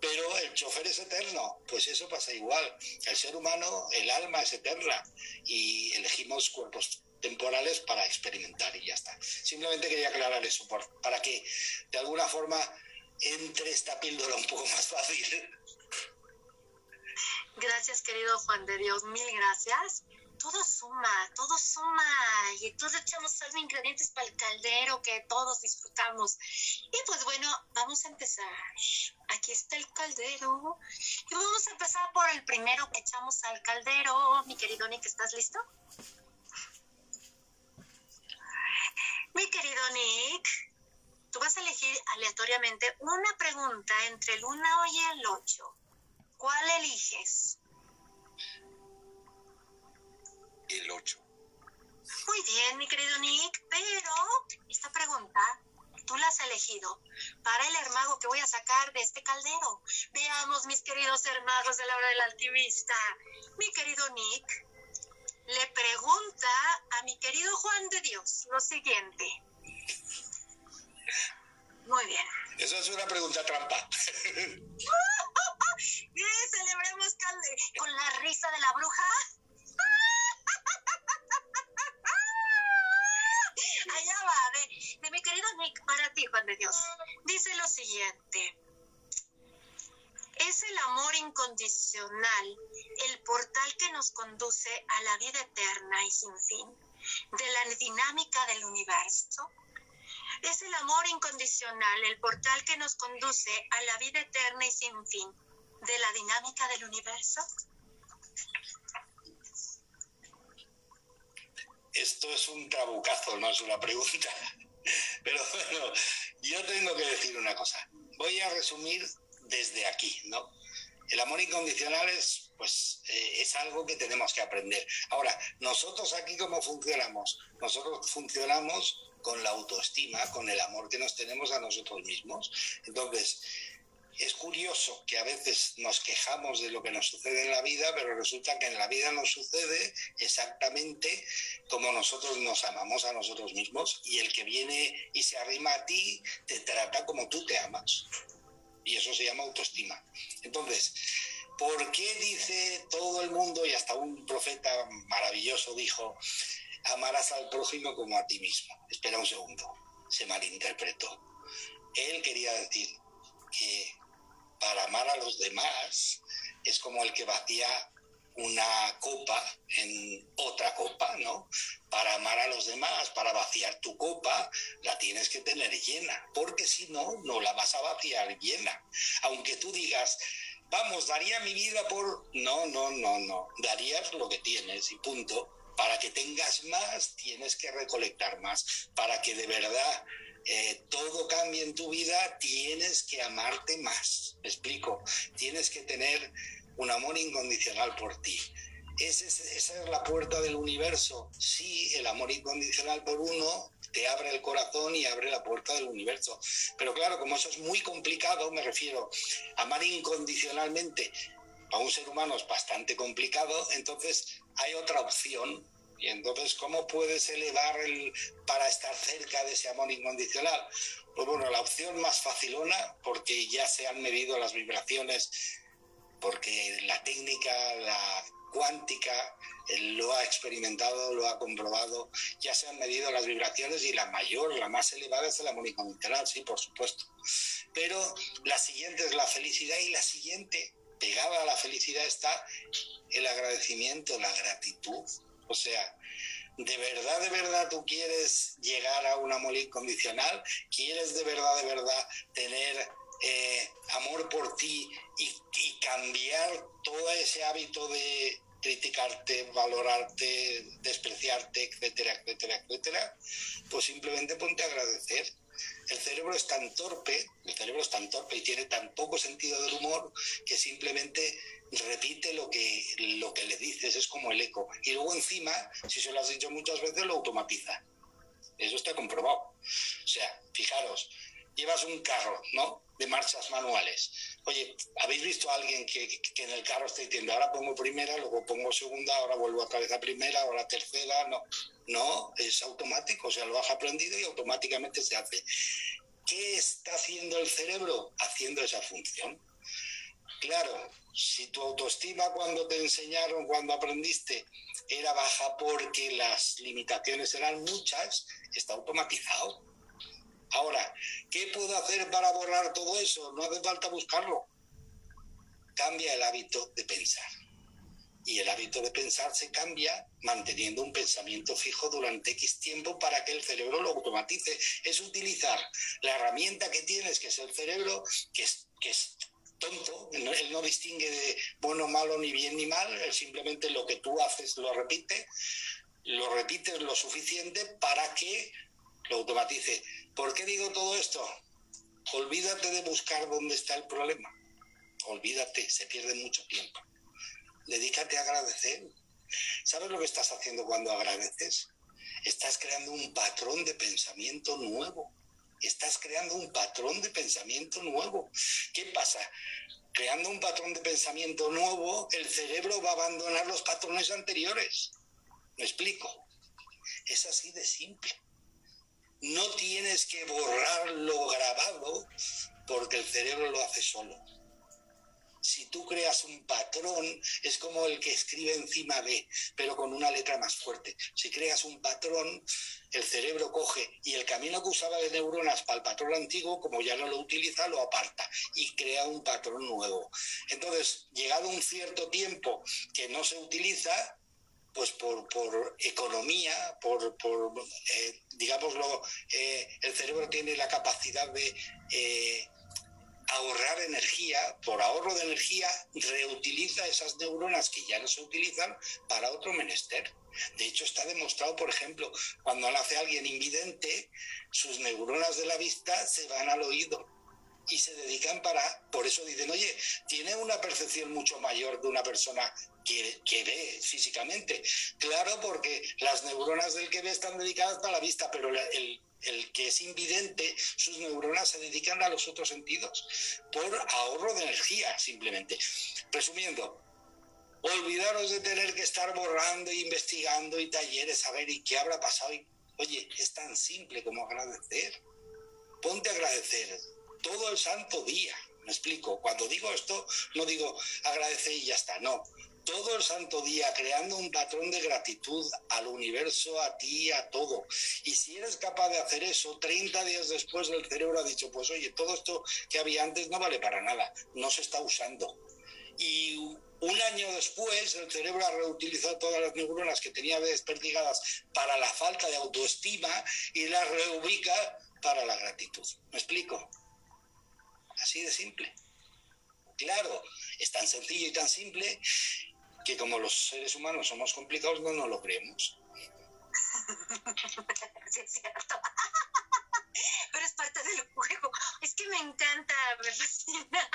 pero el chofer es eterno. Pues eso pasa igual. El ser humano, el alma es eterna y elegimos cuerpos temporales para experimentar y ya está. Simplemente quería aclarar eso para que de alguna forma entre esta píldora un poco más fácil. Gracias, querido Juan de Dios, mil gracias todo suma, todo suma y entonces echamos algo ingredientes para el caldero que todos disfrutamos. Y pues bueno, vamos a empezar. Aquí está el caldero y vamos a empezar por el primero que echamos al caldero. Mi querido Nick, ¿estás listo? Mi querido Nick, tú vas a elegir aleatoriamente una pregunta entre el 1 y el 8. ¿Cuál eliges? el 8. Muy bien, mi querido Nick, pero esta pregunta tú la has elegido para el hermago que voy a sacar de este caldero. Veamos, mis queridos hermagos de la hora del altivista. Mi querido Nick le pregunta a mi querido Juan de Dios lo siguiente. Muy bien. Eso es una pregunta trampa. Celebremos con la risa de la bruja. Allá va, de, mi querido Nick, para ti, Juan de Dios. Dice lo siguiente. Es el amor incondicional el portal que nos conduce a la vida eterna y sin fin de la dinámica del universo. Es el amor incondicional el portal que nos conduce a la vida eterna y sin fin de la dinámica del universo. Esto es un trabucazo, no es una pregunta. Pero bueno, yo tengo que decir una cosa. Voy a resumir desde aquí, ¿no? El amor incondicional es, pues, eh, es algo que tenemos que aprender. Ahora, nosotros aquí cómo funcionamos? Nosotros funcionamos con la autoestima, con el amor que nos tenemos a nosotros mismos. Entonces, es curioso que a veces nos quejamos de lo que nos sucede en la vida, pero resulta que en la vida nos sucede exactamente como nosotros nos amamos a nosotros mismos y el que viene y se arrima a ti te trata como tú te amas. Y eso se llama autoestima. Entonces, ¿por qué dice todo el mundo y hasta un profeta maravilloso dijo, amarás al prójimo como a ti mismo? Espera un segundo, se malinterpretó. Él quería decir que para amar a los demás es como el que vacía una copa en otra copa, ¿no? Para amar a los demás, para vaciar tu copa, la tienes que tener llena, porque si no, no la vas a vaciar llena. Aunque tú digas, vamos, daría mi vida por... No, no, no, no, darías lo que tienes y punto. Para que tengas más, tienes que recolectar más, para que de verdad eh, todo cambie en tu vida, tienes que amarte más. ¿Me explico? Tienes que tener un amor incondicional por ti. esa es la puerta del universo. Sí, el amor incondicional por uno te abre el corazón y abre la puerta del universo. Pero claro, como eso es muy complicado, me refiero, amar incondicionalmente a un ser humano es bastante complicado, entonces hay otra opción y entonces, ¿cómo puedes elevar el, para estar cerca de ese amor incondicional? Pues bueno, la opción más facilona, porque ya se han medido las vibraciones, porque la técnica, la cuántica, lo ha experimentado, lo ha comprobado, ya se han medido las vibraciones y la mayor, la más elevada es el amor incondicional, sí, por supuesto. Pero la siguiente es la felicidad y la siguiente, pegada a la felicidad, está el agradecimiento, la gratitud o sea, ¿de verdad, de verdad tú quieres llegar a un amor incondicional? ¿Quieres de verdad, de verdad tener eh, amor por ti y, cambiar todo ese hábito de criticarte, valorarte, despreciarte, etcétera, etcétera, etcétera? Pues simplemente ponte a agradecer el cerebro es tan torpe, el cerebro es tan torpe y tiene tan poco sentido del humor que simplemente repite lo que, lo que le dices, es como el eco. Y luego encima, si se lo has dicho muchas veces, lo automatiza. Eso está comprobado. O sea, fijaros, llevas un carro, ¿no? De marchas manuales. Oye, ¿habéis visto a alguien que, en el carro está diciendo, ahora pongo primera, luego pongo segunda, ahora vuelvo a vez a primera, ahora tercera? No, no, es automático, o sea, lo has aprendido y automáticamente se hace. ¿Qué está haciendo el cerebro? Haciendo esa función. Claro, si tu autoestima cuando te enseñaron, cuando aprendiste, era baja porque las limitaciones eran muchas, está automatizado. Ahora, ¿qué puedo hacer para borrar todo eso? No hace falta buscarlo. Cambia el hábito de pensar. Y el hábito de pensar se cambia manteniendo un pensamiento fijo durante X tiempo para que el cerebro lo automatice. Es utilizar la herramienta que tienes, que es el cerebro, que es, tonto, él no distingue de bueno, malo, ni bien ni mal, él simplemente lo que tú haces lo repite, lo repites lo suficiente para que lo automatice. ¿Por qué digo todo esto? Olvídate de buscar dónde está el problema. Olvídate, se pierde mucho tiempo. Dedícate a agradecer. ¿Sabes lo que estás haciendo cuando agradeces? Estás creando un patrón de pensamiento nuevo estás creando un patrón de pensamiento nuevo. ¿Qué pasa? Creando un patrón de pensamiento nuevo, el cerebro va a abandonar los patrones anteriores. ¿Me explico? Es así de simple. No tienes que borrar lo grabado porque el cerebro lo hace solo. si tú creas un patrón, es como el que escribe encima de, pero con una letra más fuerte. Si creas un patrón, el cerebro coge y el camino que usaba de neuronas para el patrón antiguo, como ya no lo utiliza, lo aparta y crea un patrón nuevo. Entonces, llegado un cierto tiempo que no se utiliza, pues por, economía, por, por eh, digámoslo, eh, el cerebro tiene la capacidad de eh, ahorrar energía, por ahorro de energía, reutiliza esas neuronas que ya no se utilizan para otro menester. De hecho, está demostrado, por ejemplo, cuando nace alguien invidente, sus neuronas de la vista se van al oído y se dedican para, por eso dicen, oye, tiene una percepción mucho mayor de una persona que, que, ve físicamente. Claro, porque las neuronas del que ve están dedicadas a la vista, pero el, el que es invidente, sus neuronas se dedican a los otros sentidos por ahorro de energía, simplemente. Resumiendo, olvidaros de tener que estar borrando investigando y talleres, a ver y qué habrá pasado. oye, es tan simple como agradecer. Ponte a agradecer todo el santo día. Me explico. Cuando digo esto, no digo agradecer y ya está. No todo el santo día creando un patrón de gratitud al universo, a ti, a todo. Y si eres capaz de hacer eso, 30 días después el cerebro ha dicho, pues oye, todo esto que había antes no vale para nada, no se está usando. Y un año después el cerebro ha reutilizado todas las neuronas que tenía desperdigadas para la falta de autoestima y las reubica para la gratitud. ¿Me explico? Así de simple. Claro, es tan sencillo y tan simple que como los seres humanos somos complicados, no nos lo creemos. sí, es cierto. Pero es parte del juego. Es que me encanta, me fascina.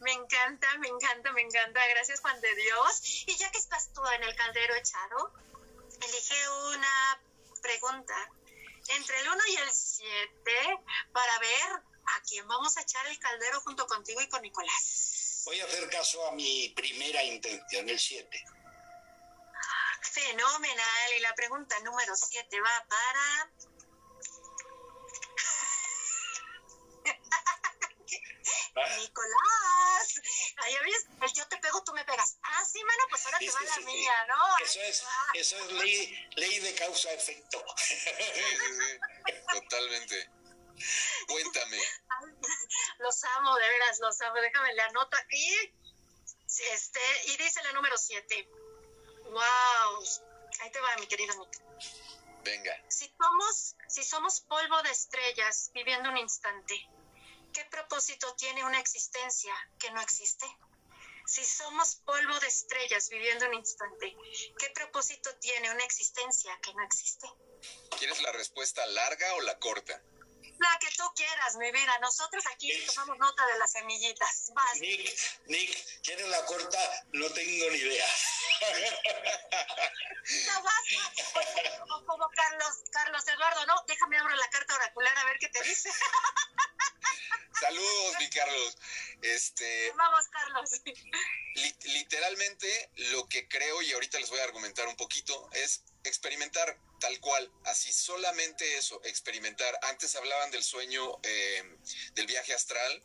Me encanta, me encanta, me encanta. Gracias, Juan de Dios. Y ya que estás tú en el caldero echado, elige una pregunta entre el 1 y el 7 para ver a quién vamos a echar el caldero junto contigo y con Nicolás. Voy a hacer caso a mi primera intención, el 7. Fenomenal. Y la pregunta número 7 va para... Nicolás, ahí ves, el yo te pego, tú me pegas. Ah, sí, mano, pues ahora te va la mía, ¿no? Eso es, eso es ley, ley de causa-efecto. Totalmente. Cuéntame. Los amo, de veras, los amo. Déjame, le anoto aquí. Este, y dice la número 7. Wow. Ahí te va, mi querida Nick. Venga. Si somos, si somos polvo de estrellas viviendo un instante, ¿qué propósito tiene una existencia que no existe? Si somos polvo de estrellas viviendo un instante, ¿qué propósito tiene una existencia que no existe? ¿Quieres la respuesta larga o la corta? La que tú quieras, mi vida. Nosotros aquí tomamos nota de las semillitas. Nick, Nick, ¿quieres la corta? No tengo ni idea. No vas como, como Carlos, Carlos Eduardo, no, déjame abrir la carta oracular a ver qué te dice. Saludos, mi Carlos. Este. Vamos, Carlos. literalmente lo que creo, y ahorita les voy a argumentar un poquito, es experimentar tal cual, así solamente eso, experimentar. Antes hablaban del sueño, eh, del viaje astral,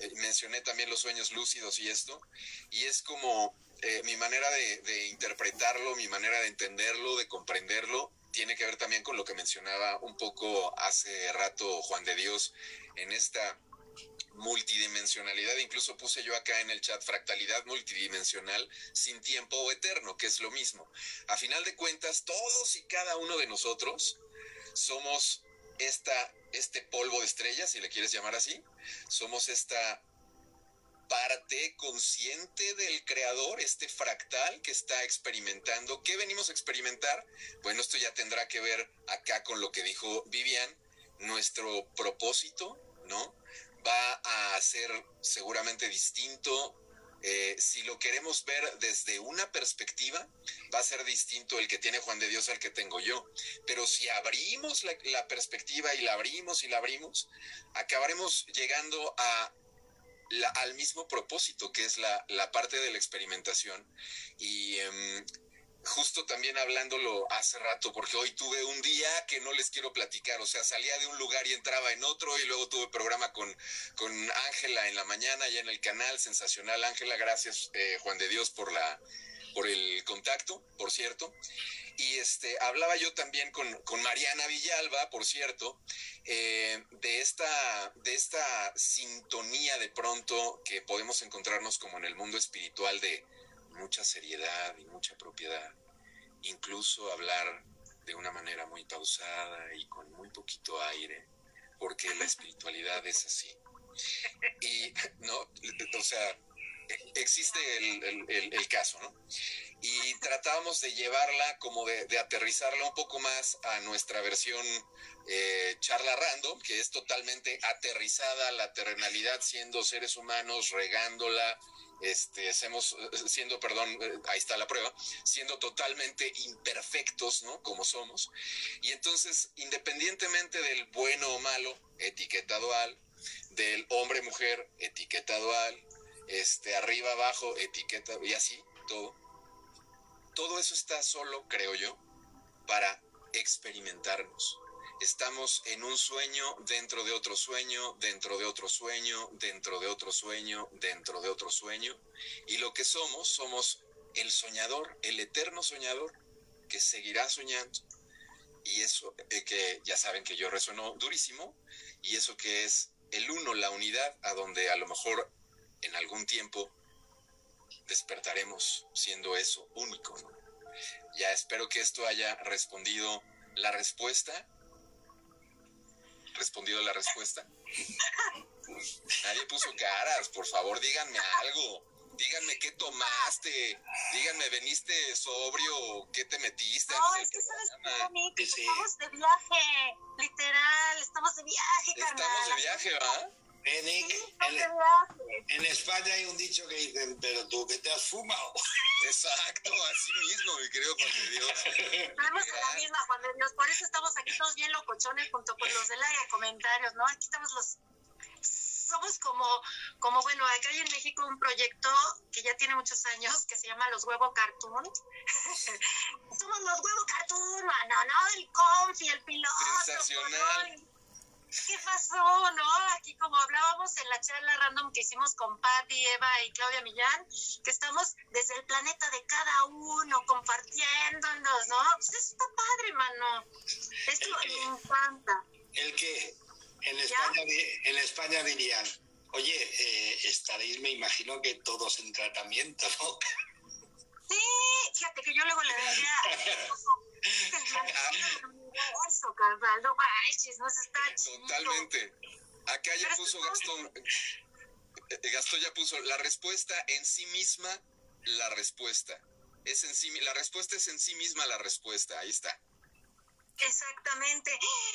eh, mencioné también los sueños lúcidos y esto, y es como eh, mi manera de, de interpretarlo, mi manera de entenderlo, de comprenderlo, tiene que ver también con lo que mencionaba un poco hace rato Juan de Dios en esta multidimensionalidad, incluso puse yo acá en el chat fractalidad multidimensional sin tiempo o eterno, que es lo mismo. A final de cuentas, todos y cada uno de nosotros somos esta, este polvo de estrellas, si le quieres llamar así, somos esta parte consciente del creador, este fractal que está experimentando. ¿Qué venimos a experimentar? Bueno, esto ya tendrá que ver acá con lo que dijo Vivian, nuestro propósito, ¿no? Va a ser seguramente distinto. Eh, si lo queremos ver desde una perspectiva, va a ser distinto el que tiene Juan de Dios al que tengo yo. Pero si abrimos la, perspectiva y la abrimos y la abrimos, acabaremos llegando a al mismo propósito, que es la, parte de la experimentación. Y em, justo también hablándolo hace rato, porque hoy tuve un día que no les quiero platicar, o sea, salía de un lugar y entraba en otro, y luego tuve programa con Ángela en la mañana, ya en el canal, sensacional. Ángela, gracias, eh, Juan de Dios, por la por el contacto, por cierto. Y este, hablaba yo también con, con Mariana Villalba, por cierto, eh, de, esta, de esta sintonía de pronto que podemos encontrarnos como en el mundo espiritual de mucha seriedad y mucha propiedad, incluso hablar de una manera muy pausada y con muy poquito aire, porque la espiritualidad es así. Y, no, o sea, existe el, caso, ¿no? Y tratábamos de llevarla, como de, aterrizarla un poco más a nuestra versión eh, charla random, que es totalmente aterrizada la terrenalidad, siendo seres humanos, regándola, este, hacemos, siendo, perdón, eh, ahí está la prueba, siendo totalmente imperfectos, ¿no? Como somos. Y entonces, independientemente del bueno o malo, etiqueta dual, del hombre-mujer, etiqueta dual, este, arriba, abajo, etiqueta, y así, todo. Todo eso está solo, creo yo, para experimentarnos. Estamos en un sueño, dentro de otro sueño, dentro de otro sueño, dentro de otro sueño, dentro de otro sueño. Y lo que somos, somos el soñador, el eterno soñador que seguirá soñando. Y eso eh, que ya saben que yo resueno durísimo, y eso que es el uno, la unidad, a donde a lo mejor en algún tiempo despertaremos siendo eso único. Ya espero que esto haya respondido la respuesta. ¿Respondido la respuesta? Nadie puso caras, por favor díganme algo. Díganme qué tomaste, díganme, ¿veniste sobrio? ¿Qué te metiste? No, es que sabes qué, estamos de viaje, literal, estamos de viaje, carnal. Estamos de viaje, ¿va? En, España hay un dicho que dicen, pero tú que te has fumado. Exacto, así mismo, mi querido Juan de Dios. En la misma, Juan. Por eso estamos aquí todos bien locochones junto con los del área de comentarios, ¿no? Aquí estamos los somos como, como, bueno, acá hay en México un proyecto que ya tiene muchos años que se llama Los Huevo Cartoon. somos los Huevo Cartoon, mano, ¿no? El confi, el piloto. Sensacional. ¿Qué pasó? ¿No? Aquí como hablábamos en la charla random que hicimos con Patti, Eva y Claudia Millán, que estamos desde el planeta de cada uno compartiéndonos, ¿no? Pues eso está padre, mano. Esto me encanta. ¿El qué? En España, en España dirían, oye, eh, estaréis, me imagino que todos en tratamiento, ¿no? Sí, fíjate que yo luego le decía... eso, carnal, no manches, no se está Totalmente. Acá ya puso Gastón, eh, Gastón ya puso la respuesta en sí misma, la respuesta. Es en sí, la respuesta es en sí misma la respuesta, ahí está. Exactamente.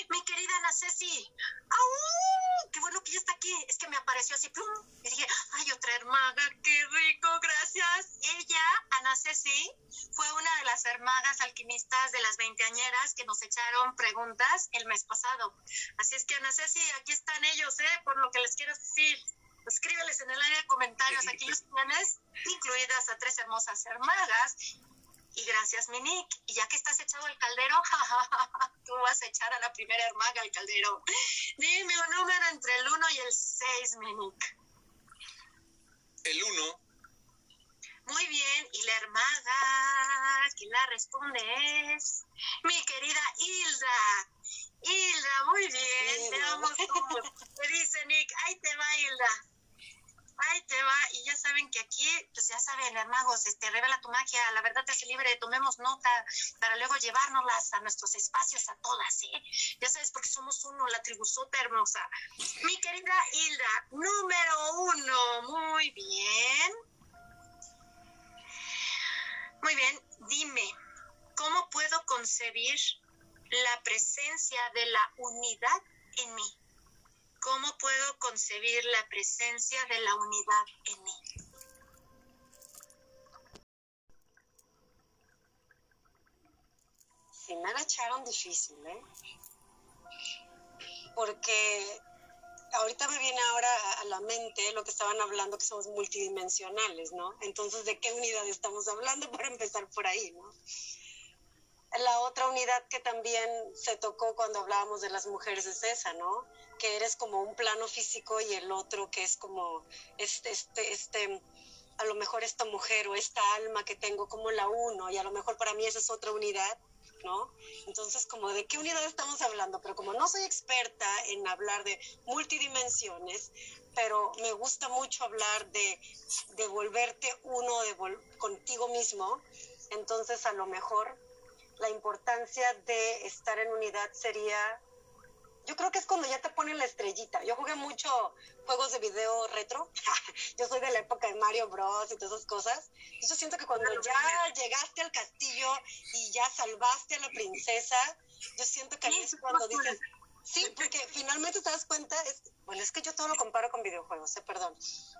Mi querida Ana Ceci. ¡Au! ¡Qué bueno que ya está aquí! Es que me apareció así, ¡plum! Y dije, ¡ay, otra hermana! ¡Qué rico! Gracias. Ella, Ana Ceci, fue una de las hermanas alquimistas de las veinteañeras que nos echaron preguntas el mes pasado. Así es que, Ana Ceci, aquí están ellos, ¿eh? Por lo que les quiero decir. Escríbeles en el área de comentarios. Aquí los tienes, incluidas a tres hermosas hermanas y gracias, Minik. Y ya que estás echado al caldero, tú vas a echar a la primera hermaga al caldero. Dime un número entre el 1 y el 6, Minik. El 1. Muy bien, y la hermaga que la responde es mi querida Hilda. Hilda, muy bien, te vamos Te dice Nick, ahí te va Hilda ahí te va, y ya saben que aquí, pues ya saben, hermanos, este, revela tu magia, la verdad te hace libre, tomemos nota para luego llevárnoslas a nuestros espacios a todas, ¿eh? Ya sabes, porque somos uno, la tribu súper hermosa. Mi querida Hilda, número uno, muy bien. Muy bien, dime, ¿cómo puedo concebir la presencia de la unidad en mí? ¿Cómo puedo concebir la presencia de la unidad en mí? Sí, me la echaron difícil, ¿eh? Porque ahorita me viene ahora a la mente lo que estaban hablando, que somos multidimensionales, ¿no? Entonces, ¿de qué unidad estamos hablando para empezar por ahí, ¿no? La otra unidad que también se tocó cuando hablábamos de las mujeres es esa, ¿no? Que eres como un plano físico y el otro que es como este, este, este, a lo mejor esta mujer o esta alma que tengo como la uno y a lo mejor para mí esa es otra unidad ¿no? Entonces, como de qué unidad estamos hablando, pero como no soy experta en hablar de multidimensiones, pero me gusta mucho hablar de, de volverte uno de contigo mismo, entonces a lo mejor la importancia de estar en unidad sería yo creo que es cuando ya te ponen la estrellita. Yo jugué mucho juegos de video retro. yo soy de la época de Mario Bros. y todas esas cosas. Yo siento que cuando ya llegaste al castillo y ya salvaste a la princesa, yo siento que ahí es cuando dices, Sí, porque finalmente te das cuenta, es, bueno, es que yo todo lo comparo con videojuegos, eh, perdón,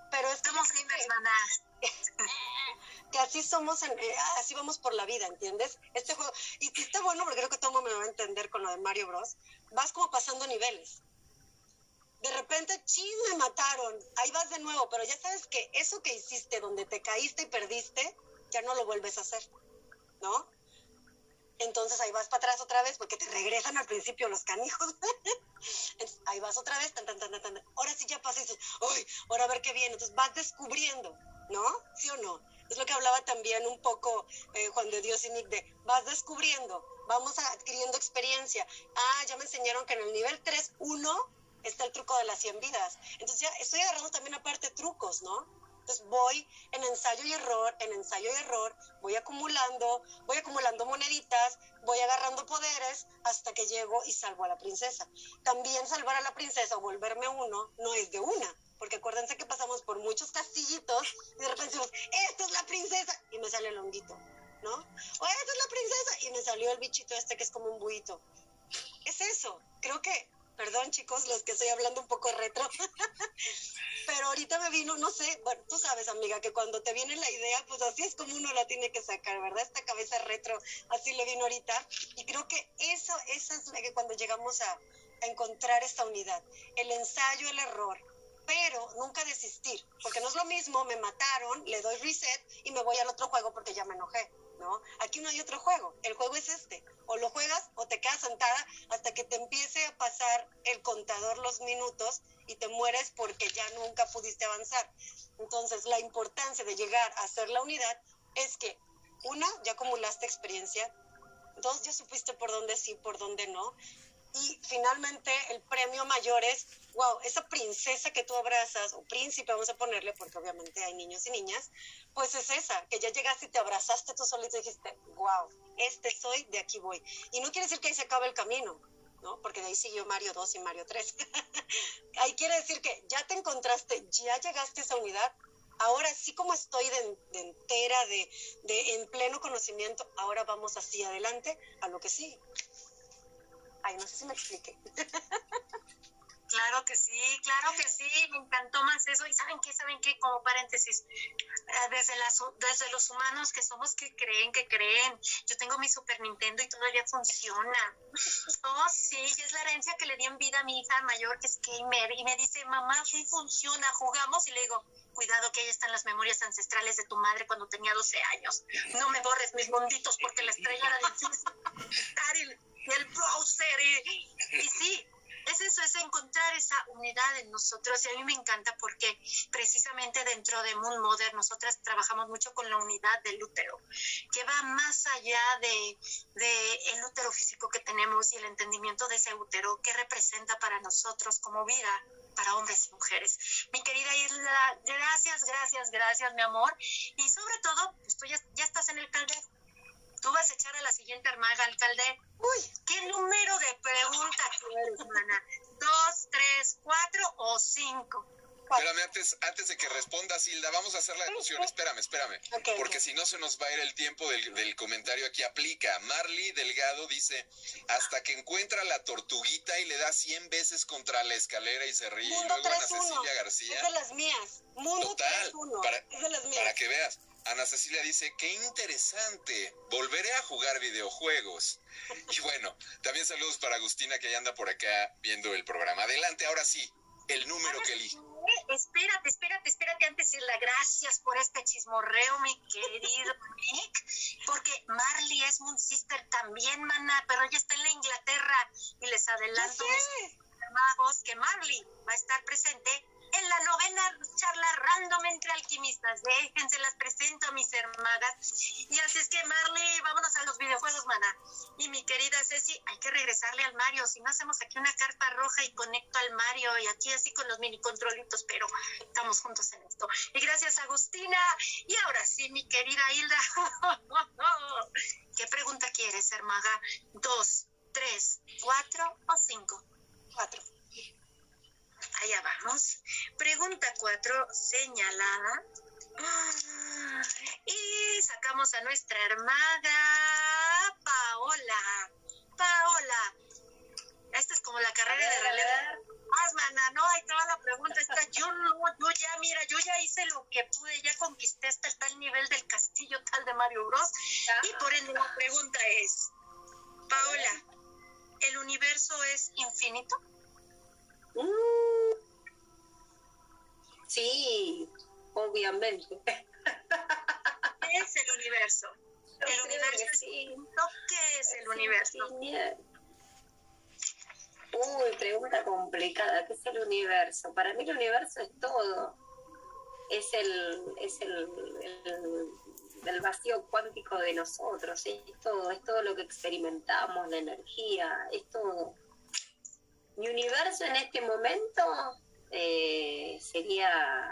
pero es que, que así somos, eh, así vamos por la vida, ¿entiendes? Este juego, y, está bueno porque creo que todo mundo me va a entender con lo de Mario Bros, vas como pasando niveles. De repente, chis, me mataron, ahí vas de nuevo, pero ya sabes que eso que hiciste, donde te caíste y perdiste, ya no lo vuelves a hacer, ¿no? Entonces ahí vas para atrás otra vez porque te regresan al principio los canijos. ahí vas otra vez, tan, tan, tan, tan, ahora sí ya pasas y ahora a ver qué viene. Entonces vas descubriendo, ¿no? ¿Sí o no? Es lo que hablaba también un poco eh, Juan de Dios y Nick de, vas descubriendo, vamos adquiriendo experiencia. Ah, ya me enseñaron que en el nivel 3, 1 está el truco de las 100 vidas. Entonces ya estoy agarrando también aparte trucos, ¿no? Entonces voy en ensayo y error, en ensayo y error, voy acumulando, voy acumulando moneditas, voy agarrando poderes hasta que llego y salvo a la princesa. También salvar a la princesa o volverme uno no es de una, porque acuérdense que pasamos por muchos castillitos y de repente decimos, esta es la princesa y me sale el honguito, ¿no? O esta es la princesa y me salió el bichito este que es como un buito. Es eso, creo que Perdón, chicos, los que estoy hablando un poco retro. Pero ahorita me vino, no sé, bueno, tú sabes, amiga, que cuando te viene la idea, pues así es como uno la tiene que sacar, ¿verdad? Esta cabeza retro, así le vino ahorita. Y creo que eso, eso es que cuando llegamos a, a encontrar esta unidad. El ensayo, el error, pero nunca desistir, porque no es lo mismo, me mataron, le doy reset y me voy al otro juego porque ya me enojé. ¿no? Aquí no hay otro juego, el juego es este, o lo juegas o te quedas sentada hasta que te empiece a pasar el contador los minutos y te mueres porque ya nunca pudiste avanzar. Entonces, la importancia de llegar a hacer la unidad es que, una, ya acumulaste experiencia, dos, ya supiste por dónde sí, por dónde no, y finalmente el premio mayor es, wow, esa princesa que tú abrazas, o príncipe vamos a ponerle, porque obviamente hay niños y niñas, pues es esa, que ya llegaste y te abrazaste tú solito y dijiste, wow, este soy, de aquí voy. Y no quiere decir que ahí se acabe el camino, ¿no? Porque de ahí siguió Mario 2 y Mario 3. ahí quiere decir que ya te encontraste, ya llegaste a esa unidad, ahora sí como estoy de, entera, de, de, en pleno conocimiento, ahora vamos así adelante a lo que sí. Ay, no sé si me explique. Claro que sí, claro que sí, me encantó más eso. Y saben qué, saben qué, como paréntesis, eh, desde, los humanos que somos que creen, que creen. Yo tengo mi Super Nintendo y todavía funciona. Oh, sí, es la herencia que le di en vida a mi hija mayor, que es gamer, y me dice, mamá, sí funciona, jugamos. Y le digo, cuidado que ahí están las memorias ancestrales de tu madre cuando tenía 12 años. No me borres mis munditos porque la estrella era difícil el browser. Y, y sí, es eso, es encontrar esa unidad en nosotros. Y a mí me encanta porque precisamente dentro de Moon Modern nosotras trabajamos mucho con la unidad del útero, que va más allá de, de, el útero físico que tenemos y el entendimiento de ese útero, que representa para nosotros como vida para hombres y mujeres. Mi querida Isla, gracias, gracias, gracias, mi amor. Y sobre todo, pues tú ya, ya estás en el caldero Tú vas a echar a la siguiente armaga, alcalde. Uy, ¿qué número de pregunta quieres, hermana? ¿Dos, tres, cuatro o cinco? Espérame, antes, antes de que responda Hilda, vamos a hacer la emoción. Espérame, espérame. porque si no se nos va a ir el tiempo del, del, comentario aquí. Aplica. Marley Delgado dice, hasta que encuentra la tortuguita y le da 100 veces contra la escalera y se ríe. Mundo y luego Ana Cecilia García. Es de las mías. Mundo Total, 3-1. Para, es de las mías. para que veas. Ana Cecilia dice, qué interesante, volveré a jugar videojuegos. Y bueno, también saludos para Agustina que ya anda por acá viendo el programa. Adelante, ahora sí, el número, Kelly. Espérate, espérate, espérate antes de decirle gracias por este chismorreo, mi querido Nick, porque Marley es Moon Sister también, mana, pero ella está en la Inglaterra y les adelanto, mis que Marley va a estar presente en la novena charla random entre alquimistas. Déjense, las presento a mis hermanas. Y así es que, Marley, vámonos a los videojuegos, mana. Y mi querida Ceci, hay que regresarle al Mario. Si no hacemos aquí una carpa roja y conecto al Mario, y aquí así con los mini controlitos, pero estamos juntos en esto. Y gracias, Agustina. Y ahora sí, mi querida Hilda. ¿Qué pregunta quieres, hermaga? ¿Dos, tres, cuatro o cinco? Cuatro. Allá vamos. Pregunta cuatro, señalada. Y sacamos a nuestra hermana Paola. Paola. Esta es como la carrera de relevo. Más, mana, no, hay toda la pregunta. Está, yo no, yo ya, mira, yo ya hice lo que pude, ya conquisté hasta el tal nivel del castillo tal de Mario Bros. Y por ende la pregunta es, Paola, ¿el universo es infinito? Mm. Sí, obviamente. ¿Qué es el universo? El universo es ¿Qué es el universo? Uy, pregunta complicada. ¿Qué es el universo? Para mí el universo es todo. Es el, es el, el, vacío cuántico de nosotros. Es todo, es todo lo que experimentamos, la energía, es todo mi universo en este momento eh, sería,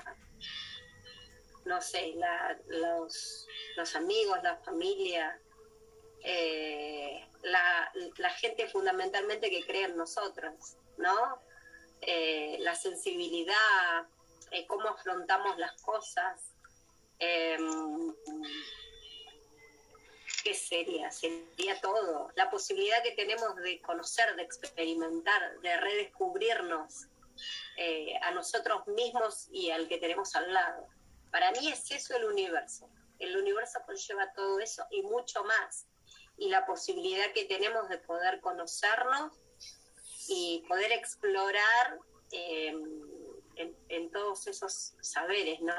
no sé, los, los, amigos, la familia, eh, la, la, gente fundamentalmente que cree en nosotros, ¿no? Eh, la sensibilidad, cómo afrontamos las cosas. Em, ¿qué sería? Sería todo. La posibilidad que tenemos de conocer, de experimentar, de redescubrirnos eh, a nosotros mismos y al que tenemos al lado. Para mí es eso el universo. El universo conlleva todo eso y mucho más. Y la posibilidad que tenemos de poder conocernos y poder explorar em, en, todos esos saberes, ¿no?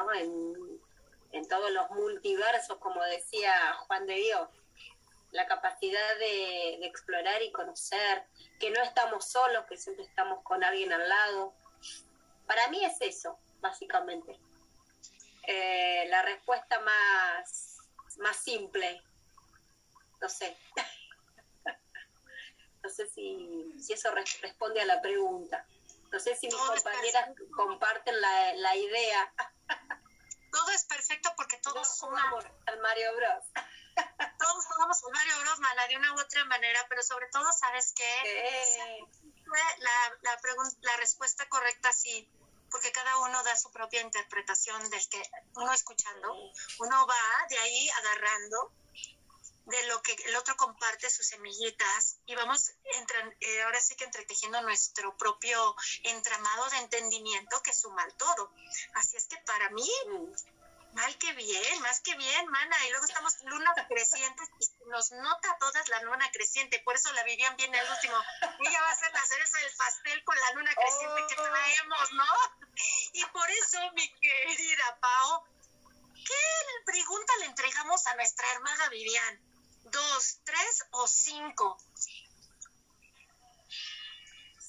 En todos los multiversos, como decía Juan de Dios, la capacidad de, explorar y conocer, que no estamos solos, que siempre estamos con alguien al lado. Para mí es eso, básicamente. Eh, la respuesta más, más simple, no sé. no sé si, si eso responde a la pregunta. No sé si mis compañeras comparten la, la idea. todo es perfecto porque todos somos al Mario Bros. todos somos Mario Bros, de una u otra manera, pero sobre todo, ¿sabes qué? La, la, la respuesta correcta sí, porque cada uno da su propia interpretación del que uno escuchando, uno va de ahí agarrando de lo que el otro comparte sus semillitas y vamos eh, ahora sí que entretejiendo nuestro propio entramado de entendimiento que suma al todo. Así es que para mí, mal que bien, más que bien, mana. Y luego estamos luna creciente y nos nota todas la luna creciente. Por eso la Vivian viene al último. Ella va a hacer la cereza del pastel con la luna creciente que oh. traemos, ¿no? Y por eso, mi querida Pau, ¿qué pregunta le entregamos a nuestra hermana Vivian? ¿Dos, tres o cinco?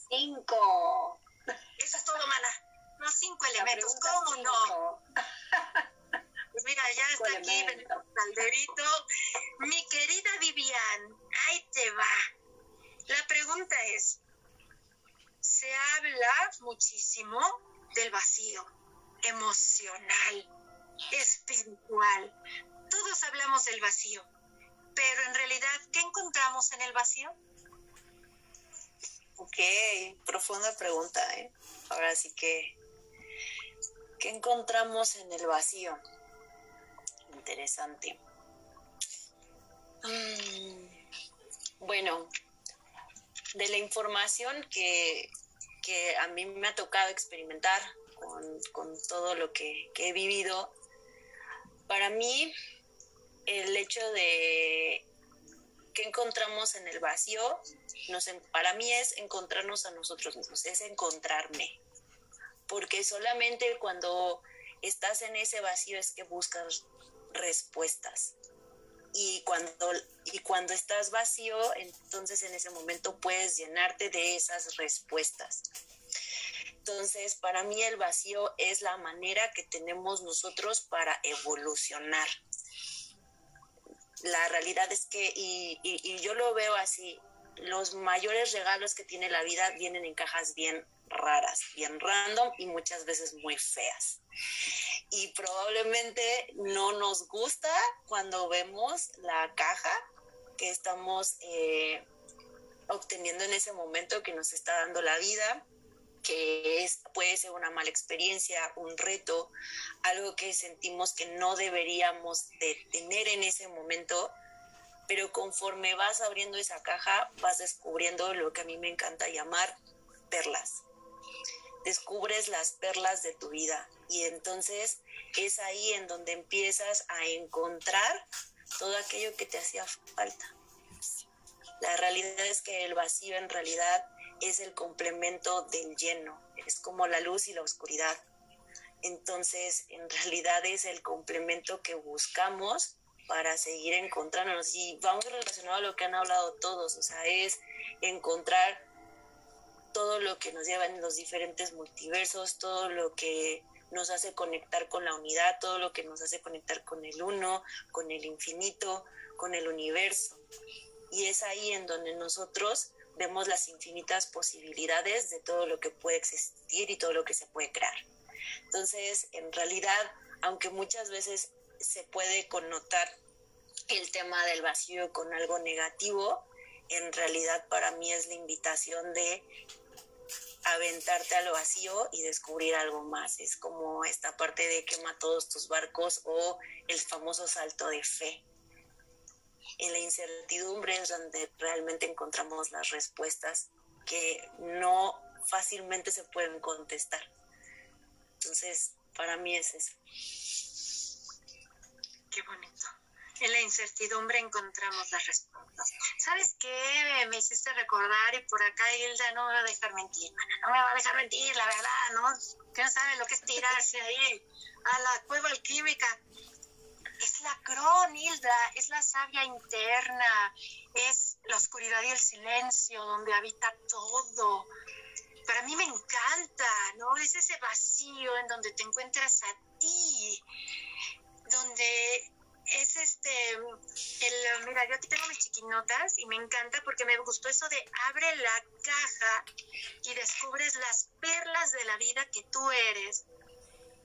Cinco. Eso es todo, mana. Los cinco elementos, ¿cómo no? Mira, ya está aquí Calderito. Mi querida Vivian, ahí te va. La pregunta es, se habla muchísimo del vacío emocional, espiritual. Todos hablamos del vacío, pero en realidad, ¿qué encontramos en el vacío? Ok, profunda pregunta, ¿eh? Ahora sí que, ¿qué encontramos en el vacío? Interesante. Mm, bueno, de la información que, que, a mí me ha tocado experimentar con, con todo lo que, que he vivido, para mí el hecho de que encontramos en el vacío, nos, para mí es encontrarnos a nosotros mismos, es encontrarme. porque solamente cuando estás en ese vacío es que buscas respuestas. Y cuando, y cuando estás vacío, entonces en ese momento puedes llenarte de esas respuestas. Entonces, para mí el vacío es la manera que tenemos nosotros para evolucionar. La realidad es que, y, y, yo lo veo así, los mayores regalos que tiene la vida vienen en cajas bien raras, bien random y muchas veces muy feas. Y probablemente no nos gusta cuando vemos la caja que estamos eh, obteniendo en ese momento que nos está dando la vida que es, puede ser una mala experiencia, un reto, algo que sentimos que no deberíamos de tener en ese momento, pero conforme vas abriendo esa caja, vas descubriendo lo que a mí me encanta llamar perlas. Descubres las perlas de tu vida y entonces es ahí en donde empiezas a encontrar todo aquello que te hacía falta. La realidad es que el vacío en realidad es el complemento del lleno, es como la luz y la oscuridad. Entonces, en realidad es el complemento que buscamos para seguir encontrándonos. Y vamos relacionado a lo que han hablado todos, o sea, es encontrar todo lo que nos lleva en los diferentes multiversos, todo lo que nos hace conectar con la unidad, todo lo que nos hace conectar con el uno, con el infinito, con el universo. Y es ahí en donde nosotros vemos las infinitas posibilidades de todo lo que puede existir y todo lo que se puede crear. Entonces, en realidad, aunque muchas veces se puede connotar el tema del vacío con algo negativo, en realidad para mí es la invitación de aventarte al vacío y descubrir algo más. Es como esta parte de quema todos tus barcos o el famoso salto de fe en la incertidumbre es donde realmente encontramos las respuestas que no fácilmente se pueden contestar. Entonces, para mí es eso. Qué bonito. En la incertidumbre encontramos las respuestas. ¿Sabes qué? Me hiciste recordar y por acá Hilda no me va a dejar mentir, no me va a dejar mentir, la verdad, ¿no? ¿Quién sabe lo que es tirarse ahí a la cueva alquímica? es la cronilda, es la savia interna, es la oscuridad y el silencio donde habita todo. Para mí me encanta, ¿no? Es ese vacío en donde te encuentras a ti, donde es este, el, mira, yo aquí tengo mis chiquinotas y me encanta porque me gustó eso de abre la caja y descubres las perlas de la vida que tú eres,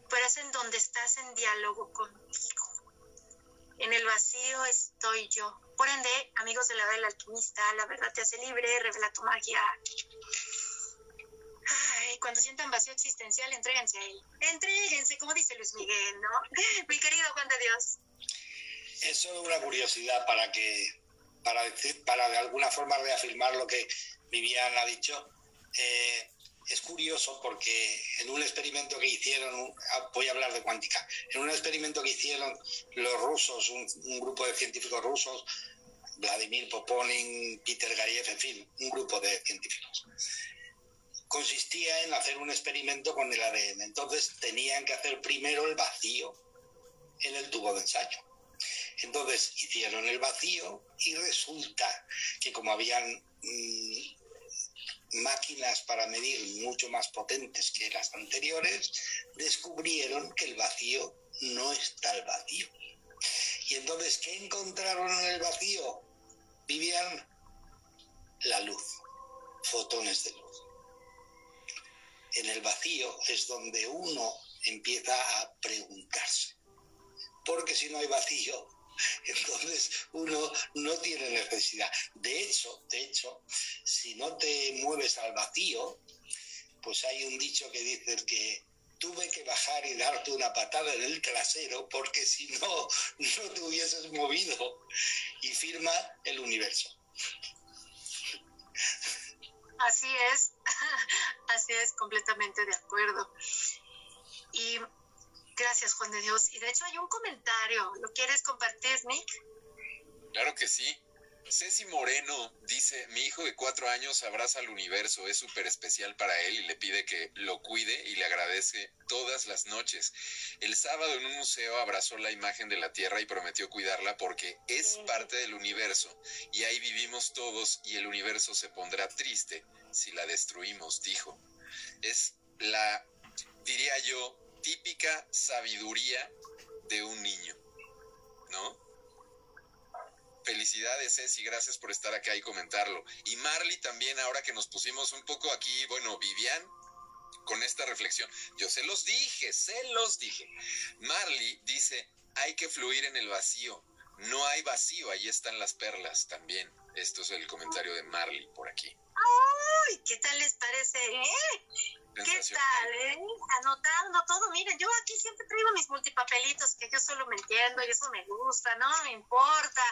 pero es en donde estás en diálogo contigo. En el vacío estoy yo. Por ende, amigos de la del alquimista, la verdad te hace libre, revela tu magia. Ay, cuando sientan vacío existencial, entréguense a él. Entréguense, como dice Luis Miguel, ¿no? Mi querido Juan de Dios. Es una curiosidad para que, para decir, para de alguna forma reafirmar lo que Vivian ha dicho. Eh, es curioso porque en un experimento que hicieron, ah, voy a hablar de cuántica, en un experimento que hicieron los rusos, un, grupo de científicos rusos, Vladimir Poponin, Peter Gariev, en fin, un grupo de científicos, consistía en hacer un experimento con el ADN. Entonces tenían que hacer primero el vacío en el tubo de ensayo. Entonces hicieron el vacío y resulta que como habían mm, máquinas para medir mucho más potentes que las anteriores, descubrieron que el vacío no está el vacío. Y entonces, ¿qué encontraron en el vacío? Vivían la luz, fotones de luz. En el vacío es donde uno empieza a preguntarse. Porque si no hay vacío, Entonces uno no tiene necesidad. De hecho, de hecho, si no te mueves al vacío, pues hay un dicho que dice que tuve que bajar y darte una patada en el trasero porque si no, no te hubieses movido. Y firma el universo. Así es, así es, completamente de acuerdo. Y Gracias, Juan de Dios. Y de hecho hay un comentario. ¿Lo quieres compartir, Nick? Claro que sí. Ceci Moreno dice, mi hijo de cuatro años abraza al universo, es súper especial para él y le pide que lo cuide y le agradece todas las noches. El sábado en un museo abrazó la imagen de la Tierra y prometió cuidarla porque es parte del universo y ahí vivimos todos y el universo se pondrá triste si la destruimos, dijo. Es la, diría yo, típica sabiduría de un niño, ¿no? Felicidades, Ceci, gracias por estar acá y comentarlo. Y Marley también, ahora que nos pusimos un poco aquí, bueno, Vivian, con esta reflexión. Yo se los dije, se los dije. Marley dice, hay que fluir en el vacío. No hay vacío, ahí están las perlas también. Esto es el comentario de Marley por aquí. ¡Ay! ¿Qué tal les parece? Eh? ¿Qué tal? Eh? Anotando todo. Miren, yo aquí siempre traigo mis multipapelitos, que yo solo me entiendo y eso me gusta, ¿no? Me importa.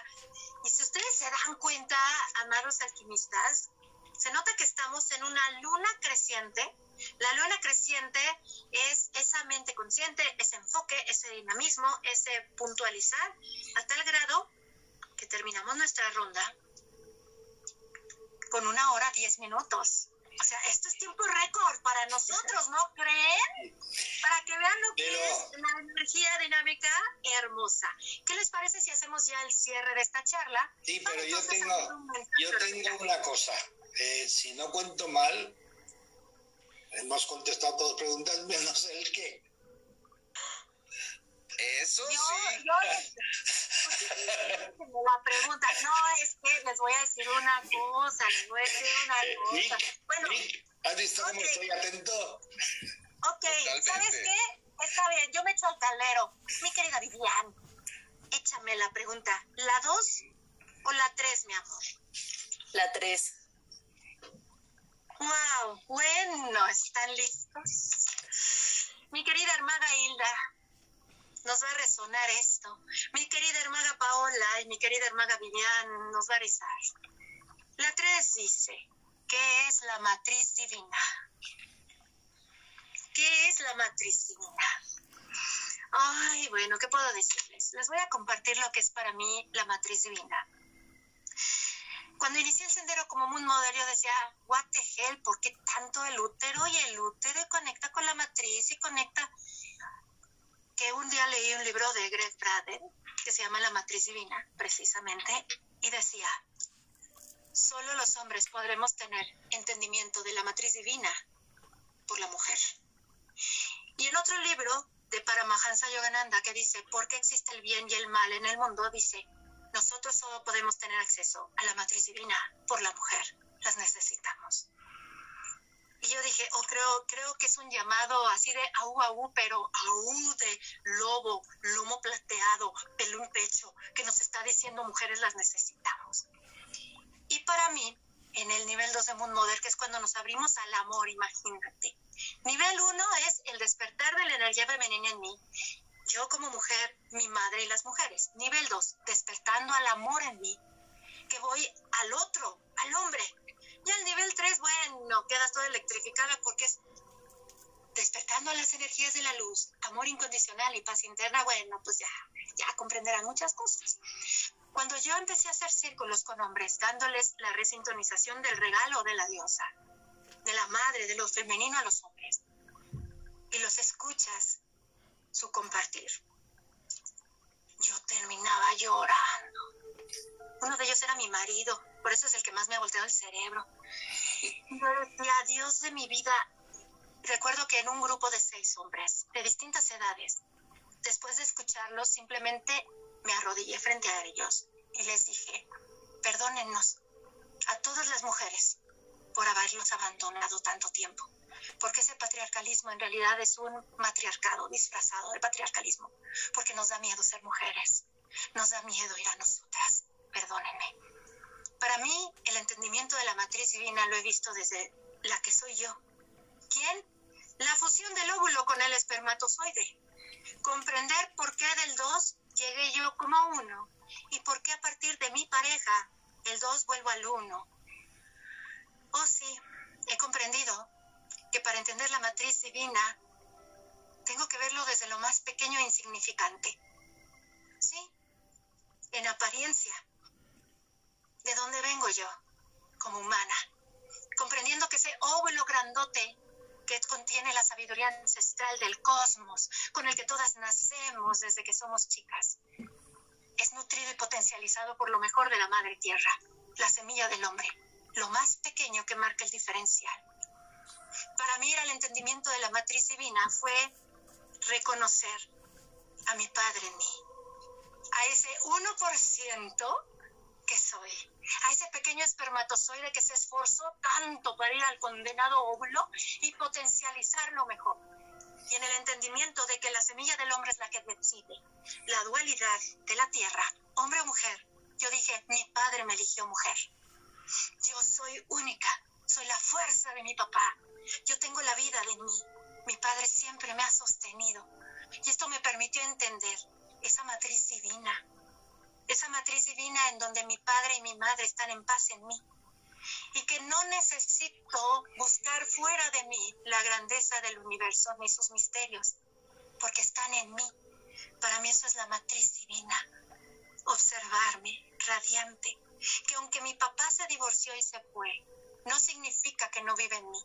Y si ustedes se dan cuenta, amaros alquimistas, se nota que estamos en una luna creciente. La luna creciente es esa mente consciente, ese enfoque, ese dinamismo, ese puntualizar, a tal grado que terminamos nuestra ronda con una hora diez minutos. O sea, esto es tiempo récord para nosotros, ¿no creen? Para que vean lo que es la energía dinámica hermosa. ¿Qué les parece si hacemos ya el cierre de esta charla? Sí, pero yo tengo, yo tengo una cosa. Eh, si no cuento mal, hemos contestado todas preguntas menos el qué. Eso sí. Yo, la pregunta, no, es que les voy a decir una cosa, les voy a decir una cosa. bueno, ¿has visto cómo estoy atento? Ok, ¿sabes qué? Está bien, yo me echo al caldero. Mi querida Vivian, échame la pregunta, ¿la dos o la tres, mi amor? La tres. Wow, bueno, ¿están listos? Mi querida hermana Hilda, nos va a resonar esto. Mi querida hermana Paola y mi querida hermana Vivian nos va a rezar. La 3 dice, ¿qué es la matriz divina? ¿Qué es la matriz divina? Ay, bueno, ¿qué puedo decirles? Les voy a compartir lo que es para mí la matriz divina. Cuando inicié el sendero como un modelo, yo decía, what the hell, ¿por qué tanto el útero? Y el útero conecta con la matriz y conecta que un día leí un libro de Greg Braden que se llama La Matriz Divina, precisamente, y decía, solo los hombres podremos tener entendimiento de la matriz divina por la mujer. Y en otro libro de Paramahansa Yogananda que dice, ¿por qué existe el bien y el mal en el mundo? Dice, nosotros solo podemos tener acceso a la matriz divina por la mujer, las necesitamos. Y yo dije, oh, creo, creo que es un llamado así de aú, aú, pero aú de lobo, lomo plateado, pelo en pecho, que nos está diciendo mujeres las necesitamos. Y para mí, en el nivel 2 de Moon Mother, que es cuando nos abrimos al amor, imagínate. Nivel 1 es el despertar de la energía femenina en mí. Yo como mujer, mi madre y las mujeres. Nivel 2, despertando al amor en mí, que voy al otro, al hombre, ya el nivel 3, bueno, quedas toda electrificada porque es despertando las energías de la luz, amor incondicional y paz interna, bueno, pues ya, ya comprenderán muchas cosas. Cuando yo empecé a hacer círculos con hombres, dándoles la resintonización del regalo de la diosa, de la madre, de lo femenino a los hombres, y los escuchas su compartir, yo terminaba llorando. Uno de ellos era mi marido, por eso es el que más me ha volteado el cerebro. Yo decía, Dios de mi vida, recuerdo que en un grupo de seis hombres de distintas edades, después de escucharlos, simplemente me arrodillé frente a ellos y les dije, perdónennos a todas las mujeres por haberlos abandonado tanto tiempo, porque ese patriarcalismo en realidad es un matriarcado disfrazado de patriarcalismo, porque nos da miedo ser mujeres, nos da miedo ir a nosotras, perdónenme. Para mí, el entendimiento de la matriz divina lo he visto desde la que soy yo. ¿Quién? La fusión del óvulo con el espermatozoide. Comprender por qué del 2 llegué yo como uno y por qué a partir de mi pareja el 2 vuelvo al 1. Oh sí, he comprendido que para entender la matriz divina tengo que verlo desde lo más pequeño e insignificante. Sí, en apariencia de dónde vengo yo, como humana, comprendiendo que ese óvulo grandote que contiene la sabiduría ancestral del cosmos, con el que todas nacemos desde que somos chicas, es nutrido y potencializado por lo mejor de la madre tierra, la semilla del hombre, lo más pequeño que marca el diferencial. Para mí, el entendimiento de la matriz divina fue reconocer a mi padre en mí, a ese 1% que soy, a ese pequeño espermatozoide que se esforzó tanto para ir al condenado óvulo y potencializarlo mejor. Y en el entendimiento de que la semilla del hombre es la que decide la dualidad de la tierra, hombre o mujer, yo dije, mi padre me eligió mujer. Yo soy única, soy la fuerza de mi papá. Yo tengo la vida de mí. Mi padre siempre me ha sostenido. Y esto me permitió entender esa matriz divina, esa matriz divina en donde mi padre y mi madre están en paz en mí. Y que no necesito buscar fuera de mí la grandeza del universo ni sus misterios, porque están en mí. Para mí eso es la matriz divina. Observarme radiante, que aunque mi papá se divorció y se fue, no significa que no vive en mí.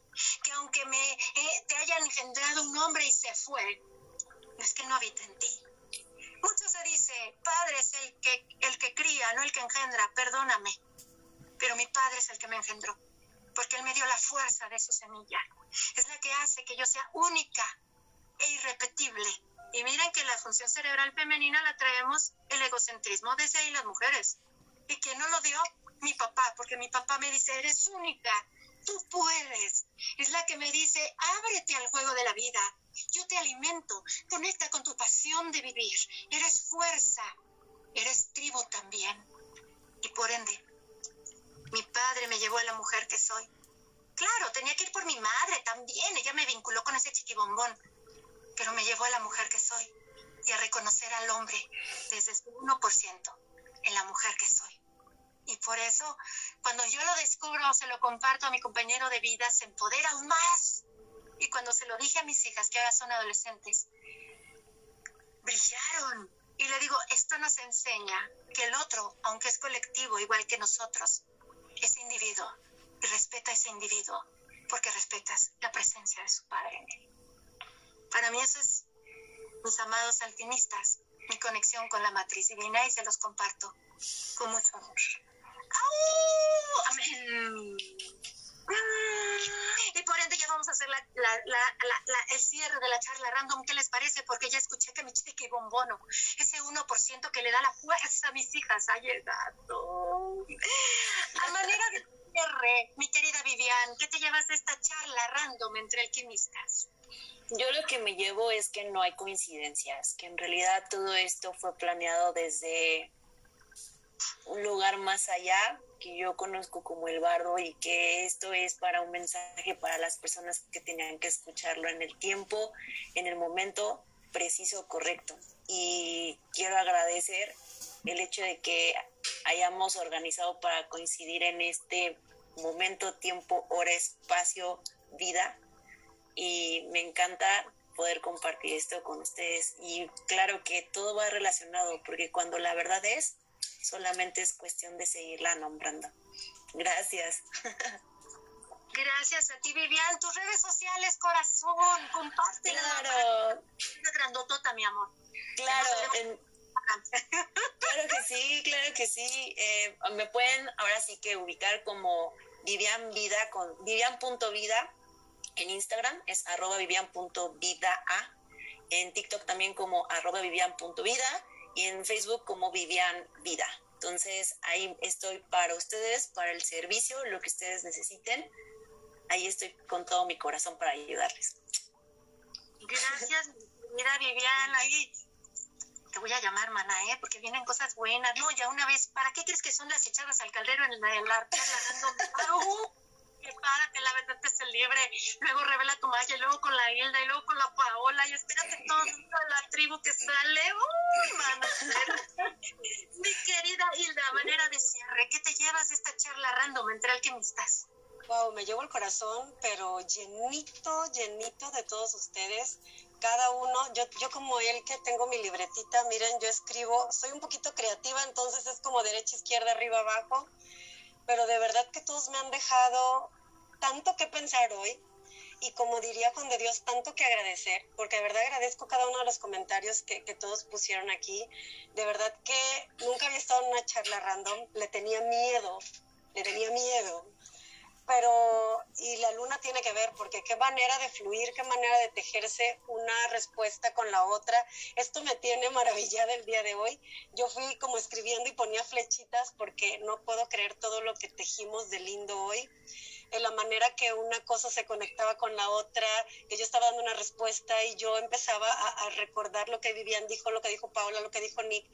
Que aunque me eh, te haya engendrado un hombre y se fue, no es que no habita en ti. Mucho se dice, padre es el que, el que cría, no el que engendra, perdóname. Pero mi padre es el que me engendró, porque él me dio la fuerza de su semilla. Es la que hace que yo sea única e irrepetible. Y miren que la función cerebral femenina la traemos el egocentrismo desde ahí las mujeres. ¿Y quién no lo dio? Mi papá, porque mi papá me dice, eres única, tú puedes. Es la que me dice, ábrete al juego de la vida. Yo te alimento, conecta con tu pasión de vivir. Eres fuerza, eres tribu también. Y por ende, mi padre me llevó a la mujer que soy. Claro, tenía que ir por mi madre también. Ella me vinculó con ese chiquibombón. Pero me llevó a la mujer que soy y a reconocer al hombre desde su 1% en la mujer que soy. Y por eso, cuando yo lo descubro, se lo comparto a mi compañero de vida, se empodera aún más. Y cuando se lo dije a mis hijas, que ahora son adolescentes, brillaron. Y le digo, esto nos enseña que el otro, aunque es colectivo, igual que nosotros, es individuo. Y respeta ese individuo, porque respetas la presencia de su padre en él. Para mí eso es, mis amados alpinistas, mi conexión con la matriz divina y se los comparto con mucho amor. ¡Au! Amén. Y por ende ya vamos a hacer la, la, la, el cierre de la charla random. ¿Qué les parece? Porque ya escuché que mi chiqui bombono, ese 1% que le da la fuerza a mis hijas, ha llegado. A manera de cierre, mi querida Vivian, ¿qué te llevas de esta charla random entre alquimistas? Yo lo que me llevo es que no hay coincidencias, que en realidad todo esto fue planeado desde un lugar más allá que yo conozco como el bardo y que esto es para un mensaje para las personas que tenían que escucharlo en el tiempo, en el momento preciso, correcto. Y quiero agradecer el hecho de que hayamos organizado para coincidir en este momento, tiempo, hora, espacio, vida. Y me encanta poder compartir esto con ustedes. Y claro que todo va relacionado, porque cuando la verdad es, solamente es cuestión de seguirla nombrando. Gracias. Gracias a ti, Vivian. Tus redes sociales, corazón, compártela. Claro. Una grandotota, mi amor. Claro, claro que sí, claro que sí. Eh, me pueden ahora sí que ubicar como Vivian Vida con Vivian.vida en Instagram, es arroba vivian.vida. En TikTok también como arroba vivian.vida y en Facebook como Vivian Vida. Entonces ahí estoy para ustedes, para el servicio, lo que ustedes necesiten. Ahí estoy con todo mi corazón para ayudarles. Gracias, mira Vivian, ahí te voy a llamar, mana, ¿eh? porque vienen cosas buenas. No, ya una vez, ¿para qué crees que son las echadas al caldero en la verdad te se libre, luego revela tu magia, y luego con la Hilda, y luego con la Paola, y espérate toda la tribu que sale. Uy, mana. Mi querida Hilda, manera de cierre, ¿qué te llevas de esta charla random entre alquimistas? Wow, me llevo el corazón, pero llenito, llenito de todos ustedes. Cada uno, yo, yo como él que tengo mi libretita, miren, yo escribo, soy un poquito creativa, entonces es como derecha, izquierda, arriba, abajo pero de verdad que todos me han dejado tanto que pensar hoy y como diría Juan de Dios, tanto que agradecer, porque de verdad agradezco cada uno de los comentarios que, que, todos pusieron aquí. De verdad que nunca había estado en una charla random, le tenía miedo, le tenía miedo. Pero, y la luna tiene que ver, porque qué manera de fluir, qué manera de tejerse una respuesta con la otra. Esto me tiene maravillada el día de hoy. Yo fui como escribiendo y ponía flechitas porque no puedo creer todo lo que tejimos de lindo hoy en la manera que una cosa se conectaba con la otra, que yo estaba dando una respuesta y yo empezaba a, recordar lo que Vivian dijo, lo que dijo Paula, lo que dijo Nick.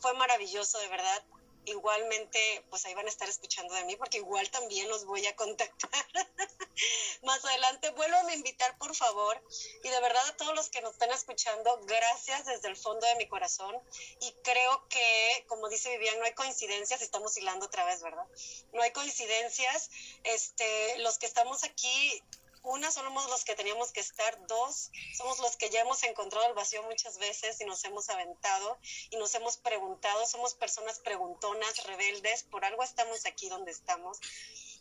Fue maravilloso, de verdad igualmente pues ahí van a estar escuchando de mí porque igual también los voy a contactar más adelante. Vuelvan a invitar por favor y de verdad a todos los que nos están escuchando, gracias desde el fondo de mi corazón y creo que como dice Vivian, no hay coincidencias, estamos hilando otra vez, ¿verdad? No hay coincidencias, este, los que estamos aquí una, somos los que teníamos que estar, dos, somos los que ya hemos encontrado el vacío muchas veces y nos hemos aventado y nos hemos preguntado, somos personas preguntonas, rebeldes, por algo estamos aquí donde estamos.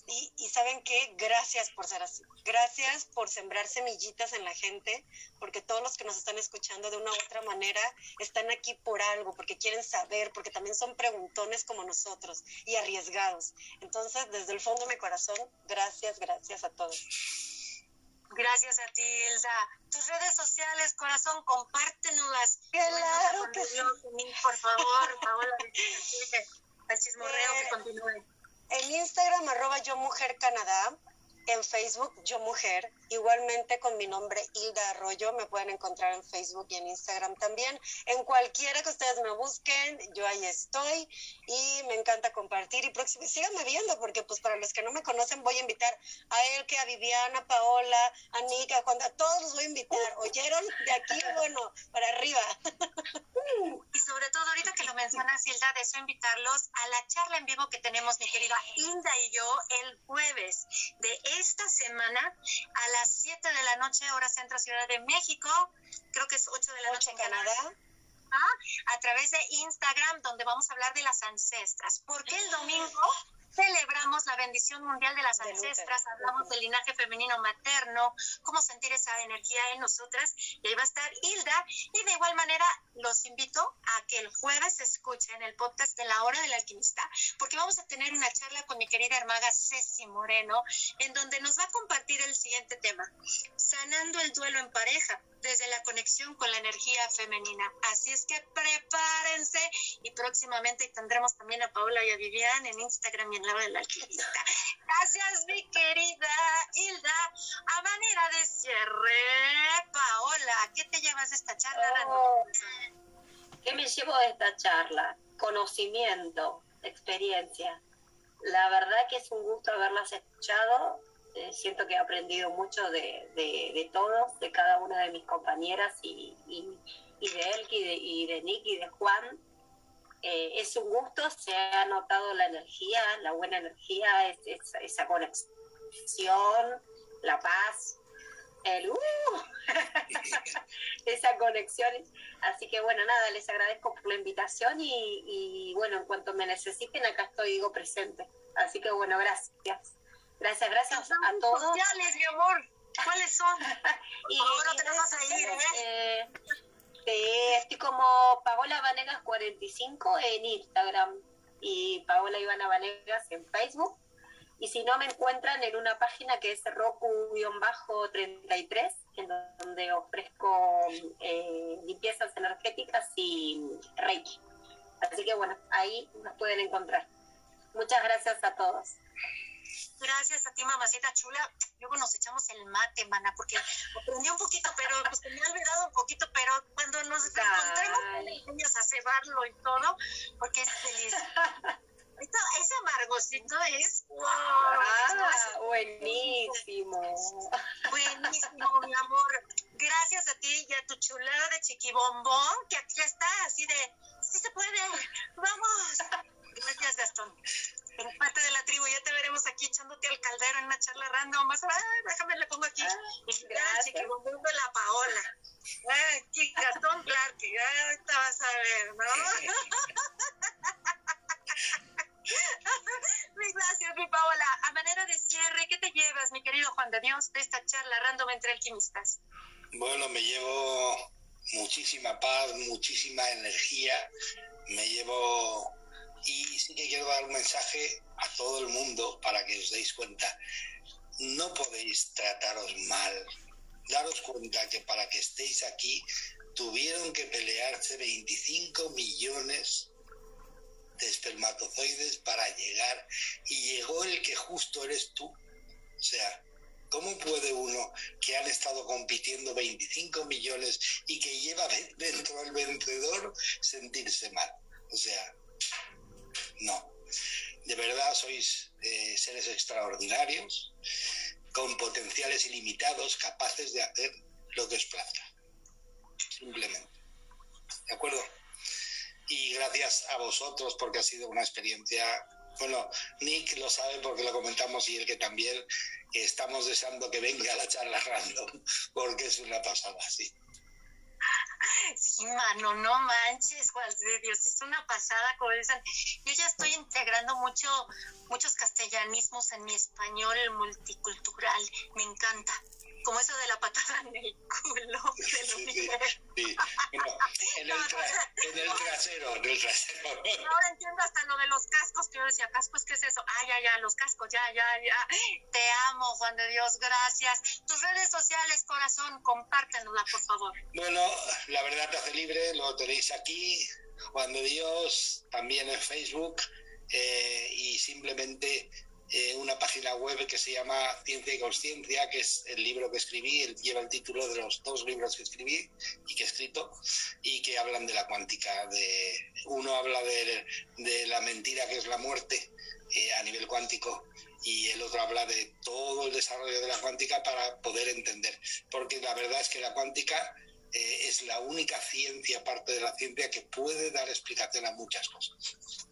Y, y, saben qué, gracias por ser así, gracias por sembrar semillitas en la gente, porque todos los que nos están escuchando de una u otra manera están aquí por algo, porque quieren saber, porque también son preguntones como nosotros y arriesgados. Entonces, desde el fondo de mi corazón, gracias, gracias a todos. Gracias a ti. Tus redes sociales, corazón, compártenoslas. Claro que sí. Por favor, Paola, el chismorreo que continúe. En Instagram, arroba yo mujer Canadá en Facebook Yo Mujer, igualmente con mi nombre Hilda Arroyo, me pueden encontrar en Facebook y en Instagram también. En cualquiera que ustedes me busquen, yo ahí estoy y me encanta compartir y síganme viendo porque pues para los que no me conocen voy a invitar a Elke, a Viviana, a Paola, a Nika, a Juan, a todos los voy a invitar. ¿Oyeron? De aquí, bueno, para arriba. Y sobre todo ahorita que lo mencionas, Hilda, deseo invitarlos a la charla en vivo que tenemos mi querida Hilda y yo el jueves de esta semana a las 7 de la noche, hora centro Ciudad de México, creo que es 8 de la noche en Canadá. a través de Instagram, donde vamos a hablar de las ancestras. Porque el domingo celebramos la bendición mundial de las ancestras, hablamos del linaje femenino materno, cómo sentir esa energía en nosotras, y ahí va a estar Hilda, y de igual manera los invito a que el jueves escuchen el podcast de la hora del alquimista, porque vamos a tener una charla con mi querida hermaga Ceci Moreno, en donde nos va a compartir el siguiente tema, sanando el duelo en pareja desde la conexión con la energía femenina. Así es que prepárense y próximamente tendremos también a Paola y a Vivian en Instagram y en la del alquimista. Gracias, mi querida Hilda. A manera de cierre, Paola, ¿qué te llevas de esta charla? Oh, ¿Qué me llevo de esta charla? Conocimiento, experiencia. La verdad que es un gusto haberlas escuchado siento que he aprendido mucho de, de, todos, de cada una de mis compañeras y, y, de él y de, y Nick y de Juan. Eh, es un gusto, se ha notado la energía, la buena energía, es, esa conexión, la paz, el uh, esa conexión. Así que bueno, nada, les agradezco por la invitación y, y bueno, en cuanto me necesiten, acá estoy, digo, presente. Así que bueno, gracias. Gracias, gracias a todos. sociales, mi amor. ¿Cuáles son? y ahora te vas a ir, ¿eh? ¿eh? estoy como Paola Vanegas 45 en Instagram y Paola Ivana Vanegas en Facebook. Y si no, me encuentran en una página que es Roku-33, en donde ofrezco eh, limpiezas energéticas y Reiki. Así que bueno, ahí nos pueden encontrar. Muchas gracias a todos. Gracias a ti, mamacita chula. Luego nos echamos el mate, mana, porque aprendí un poquito, pero pues me ha olvidado un poquito, pero cuando nos encontremos, a cebarlo y todo, porque es feliz. Esto, ese amargosito es wow. Ah, buenísimo. Buenísimo, mi amor. Gracias a ti y a tu chulada de chiquibombón, que aquí está, así de, sí se puede, vamos. Gracias, Gastón. Eres parte de la tribu. Ya te veremos aquí echándote al caldero en una charla random. Déjame, le pongo aquí. Gracias. que la Paola. Gastón Clark. Ya te vas a ver, ¿no? Muy gracias, mi Paola. A manera de cierre, ¿qué te llevas, mi querido Juan de Dios, de esta charla random entre alquimistas? Bueno, me llevo muchísima paz, muchísima energía, me llevo y sí que quiero dar un mensaje a todo el mundo para que os deis cuenta. No podéis trataros mal. Daros cuenta que para que estéis aquí tuvieron que pelearse 25 millones de espermatozoides para llegar y llegó el que justo eres tú. O sea, ¿cómo puede uno que han estado compitiendo 25 millones y que lleva dentro el vencedor sentirse mal? O sea, no. De verdad sois eh, seres extraordinarios, con potenciales ilimitados, capaces de hacer lo que os plazca. Simplemente. ¿De acuerdo? Y gracias a vosotros porque ha sido una experiencia bueno, Nick lo sabe porque lo comentamos y el que también estamos deseando que venga a la charla random porque es una pasada, sí. Sí, mano, no manches, de Dios, es una pasada, como dicen. Yo ya estoy integrando mucho, muchos castellanismos en mi español multicultural, me encanta como eso de la patada en el culo de sí, sí, sí. en, el en el trasero, en el trasero. Ahora entiendo hasta lo de los cascos, que yo decía, cascos, ¿qué es eso? Ah, ya, ya, los cascos, ya, ya, ya. Te amo, Juan de Dios, gracias. Tus redes sociales, corazón, compártenla, por favor. Bueno, la verdad te hace libre, lo tenéis aquí, Juan de Dios, también en Facebook, eh, y simplemente eh, una página web que se llama Ciencia y Consciencia, que es el libro que escribí, él lleva el título de los dos libros que escribí y que he escrito, y que hablan de la cuántica. De, uno habla de, de la mentira que es la muerte eh, a nivel cuántico y el otro habla de todo el desarrollo de la cuántica para poder entender. Porque la verdad es que la cuántica eh, es la única ciencia, parte de la ciencia, que puede dar explicación a muchas cosas.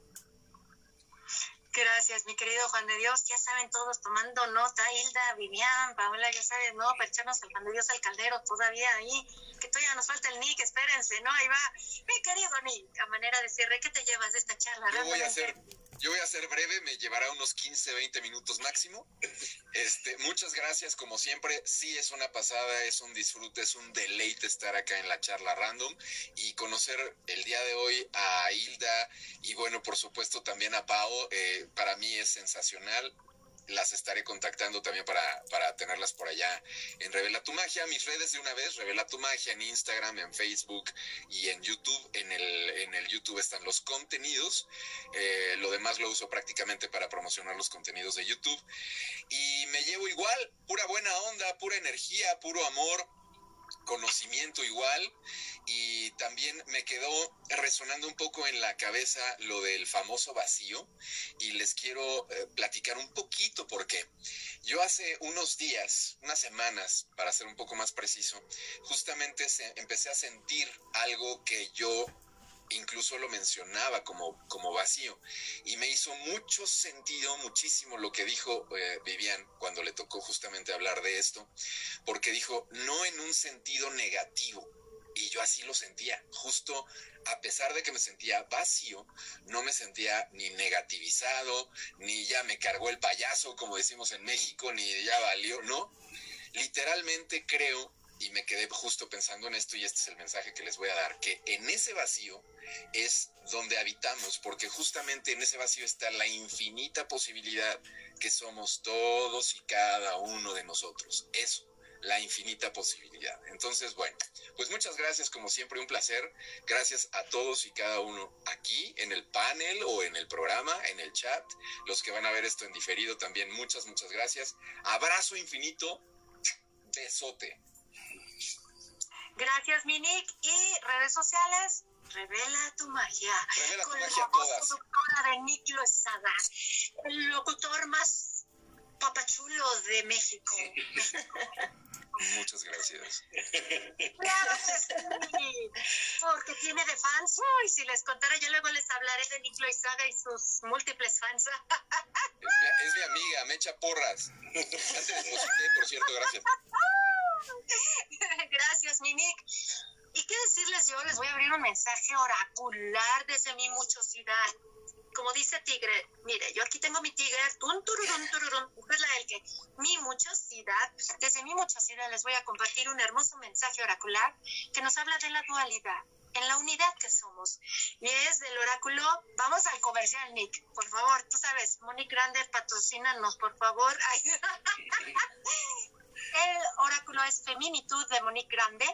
Gracias, mi querido Juan de Dios. Ya saben todos tomando nota, Hilda, Vivian, Paola, ya sabes, ¿no? Para echarnos al Juan de Dios al caldero todavía ahí, que todavía nos falta el Nick, espérense, ¿no? Ahí va. Mi querido Nick, a manera de cierre, ¿qué te llevas de esta charla? Yo voy a hacer yo voy a ser breve, me llevará unos 15, 20 minutos máximo. Este, muchas gracias, como siempre. Sí, es una pasada, es un disfrute, es un deleite estar acá en la charla random y conocer el día de hoy a Hilda y, bueno, por supuesto, también a Pau. Eh, para mí es sensacional las estaré contactando también para, para tenerlas por allá en Revela tu Magia. Mis redes de una vez, Revela tu Magia en Instagram, en Facebook y en YouTube. En el, en el YouTube están los contenidos. Eh, lo demás lo uso prácticamente para promocionar los contenidos de YouTube. Y me llevo igual, pura buena onda, pura energía, puro amor conocimiento igual y también me quedó resonando un poco en la cabeza lo del famoso vacío y les quiero eh, platicar un poquito porque yo hace unos días, unas semanas, para ser un poco más preciso, justamente empecé a sentir algo que yo incluso lo mencionaba como, como vacío. Y me hizo mucho sentido, muchísimo lo que dijo eh, Vivian cuando le tocó justamente hablar de esto, porque dijo, no en un sentido negativo. Y yo así lo sentía, justo a pesar de que me sentía vacío, no me sentía ni negativizado, ni ya me cargó el payaso, como decimos en México, ni ya valió, no. Literalmente creo y me quedé justo pensando en esto y este es el mensaje que les voy a dar, que en ese vacío es donde habitamos, porque justamente en ese vacío está la infinita posibilidad que somos todos y cada uno de nosotros. Eso, la infinita posibilidad. Entonces, bueno, pues muchas gracias, como siempre, un placer. Gracias a todos y cada uno aquí en el panel o en el programa, en el chat. Los que van a ver esto en diferido también, muchas, muchas gracias. Abrazo infinito. Besote. Gracias, Minik. Y redes sociales, revela tu magia. Revela tu magia todas. de Nick Lozaga, el locutor más papachulo de México. Muchas gracias. Claro sí, porque tiene de fans. Y si les contara, yo luego les hablaré de Nick Loizaga y sus múltiples fans. Es mi, amiga, me echa porras. por cierto, gracias. Gracias, Minik. ¿Y qué decirles yo? Les voy a abrir un mensaje oracular desde mi muchosidad. como dice Tigre, mire, yo aquí tengo mi tigre, tun, tururun, tururun, el que mi muchosidad, desde mi muchosidad les voy a compartir un hermoso mensaje oracular que nos habla de la dualidad, en la unidad que somos. Y es del oráculo, vamos al comercial, Nick, por favor, tú sabes, Monique Grande, patrocínanos, por favor. El oráculo es Feminitud de Monique Grande.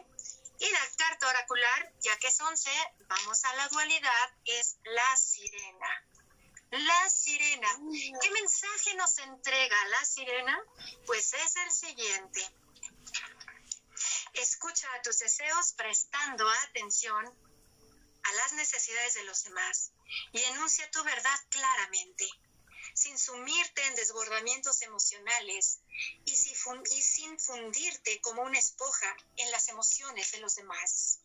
Y la carta oracular, ya que es 11, vamos a la dualidad, es la sirena. La sirena. ¿Qué mensaje nos entrega la sirena? Pues es el siguiente. Escucha a tus deseos prestando atención a las necesidades de los demás y enuncia tu verdad claramente sin sumirte en desbordamientos emocionales y, sin fundirte como una esponja en las emociones de los demás.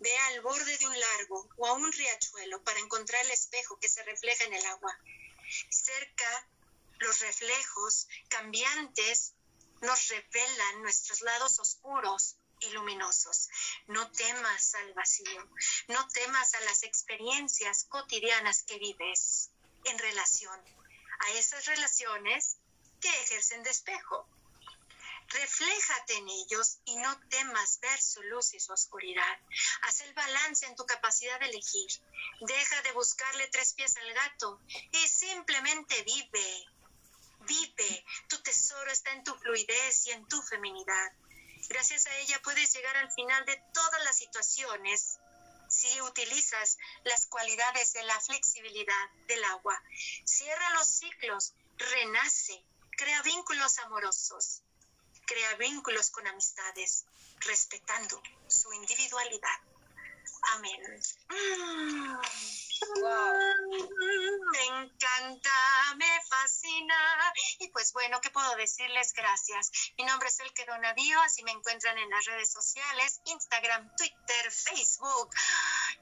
Ve al borde de un largo o a un riachuelo para encontrar el espejo que se refleja en el agua. Cerca, los reflejos cambiantes nos revelan nuestros lados oscuros y luminosos. No temas al vacío, no temas a las experiencias cotidianas que vives en relación a esas relaciones que ejercen de espejo. Refléjate en ellos y no temas ver su luz y su oscuridad. Haz el balance en tu capacidad de elegir. Deja de buscarle tres pies al gato y simplemente vive. Vive. Tu tesoro está en tu fluidez y en tu feminidad. Gracias a ella puedes llegar al final de todas las situaciones si utilizas las cualidades de la flexibilidad del agua. Cierra los ciclos, renace, crea vínculos amorosos, crea vínculos con amistades, respetando su individualidad. Amén. Me encanta, me fascina. Y pues bueno, ¿qué puedo decirles? Gracias. Mi nombre es El que Donadío, así me encuentran en las redes sociales, Instagram, Twitter, Facebook,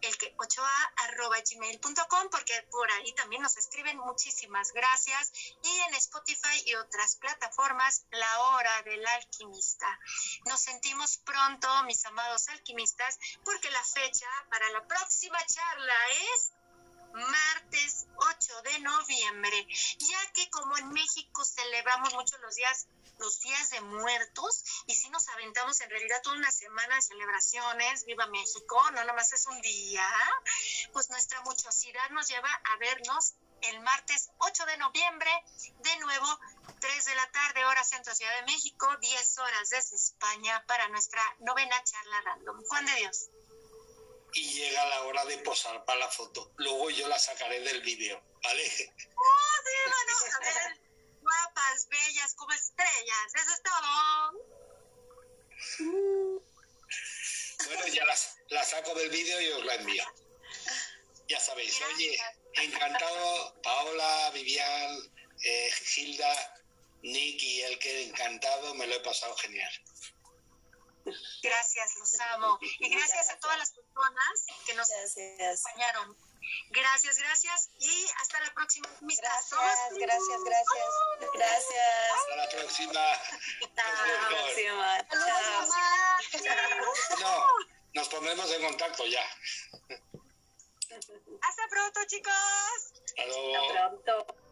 el que 8a arroba gmail.com, porque por ahí también nos escriben. Muchísimas gracias. Y en Spotify y otras plataformas, La Hora del Alquimista. Nos sentimos pronto, mis amados alquimistas, porque la fecha para la próxima charla es martes 8 de noviembre, ya que como en México celebramos mucho los días los días de muertos y si nos aventamos en realidad toda una semana de celebraciones, viva México, no nomás es un día, pues nuestra muchosidad nos lleva a vernos el martes 8 de noviembre, de nuevo 3 de la tarde, hora centro Ciudad de México, 10 horas desde España para nuestra novena charla random. Juan de Dios y llega la hora de posar para la foto. Luego yo la sacaré del vídeo, ¿vale? ¡Oh, sí, A ver, guapas, bellas, como estrellas, eso es todo. Bueno, ya la, saco del vídeo y os la envío. Ya sabéis, oye, encantado, Paola, Vivian, eh, Gilda, Nick y el que encantado, me lo he pasado genial. Gracias, los amo. Y gracias a todas las personas que nos acompañaron. Gracias, gracias. Y hasta la próxima. gracias, gracias, gracias. Gracias. Hasta la próxima. Hasta la próxima. No, nos pondremos en contacto ya. Hasta pronto, chicos. Hasta pronto.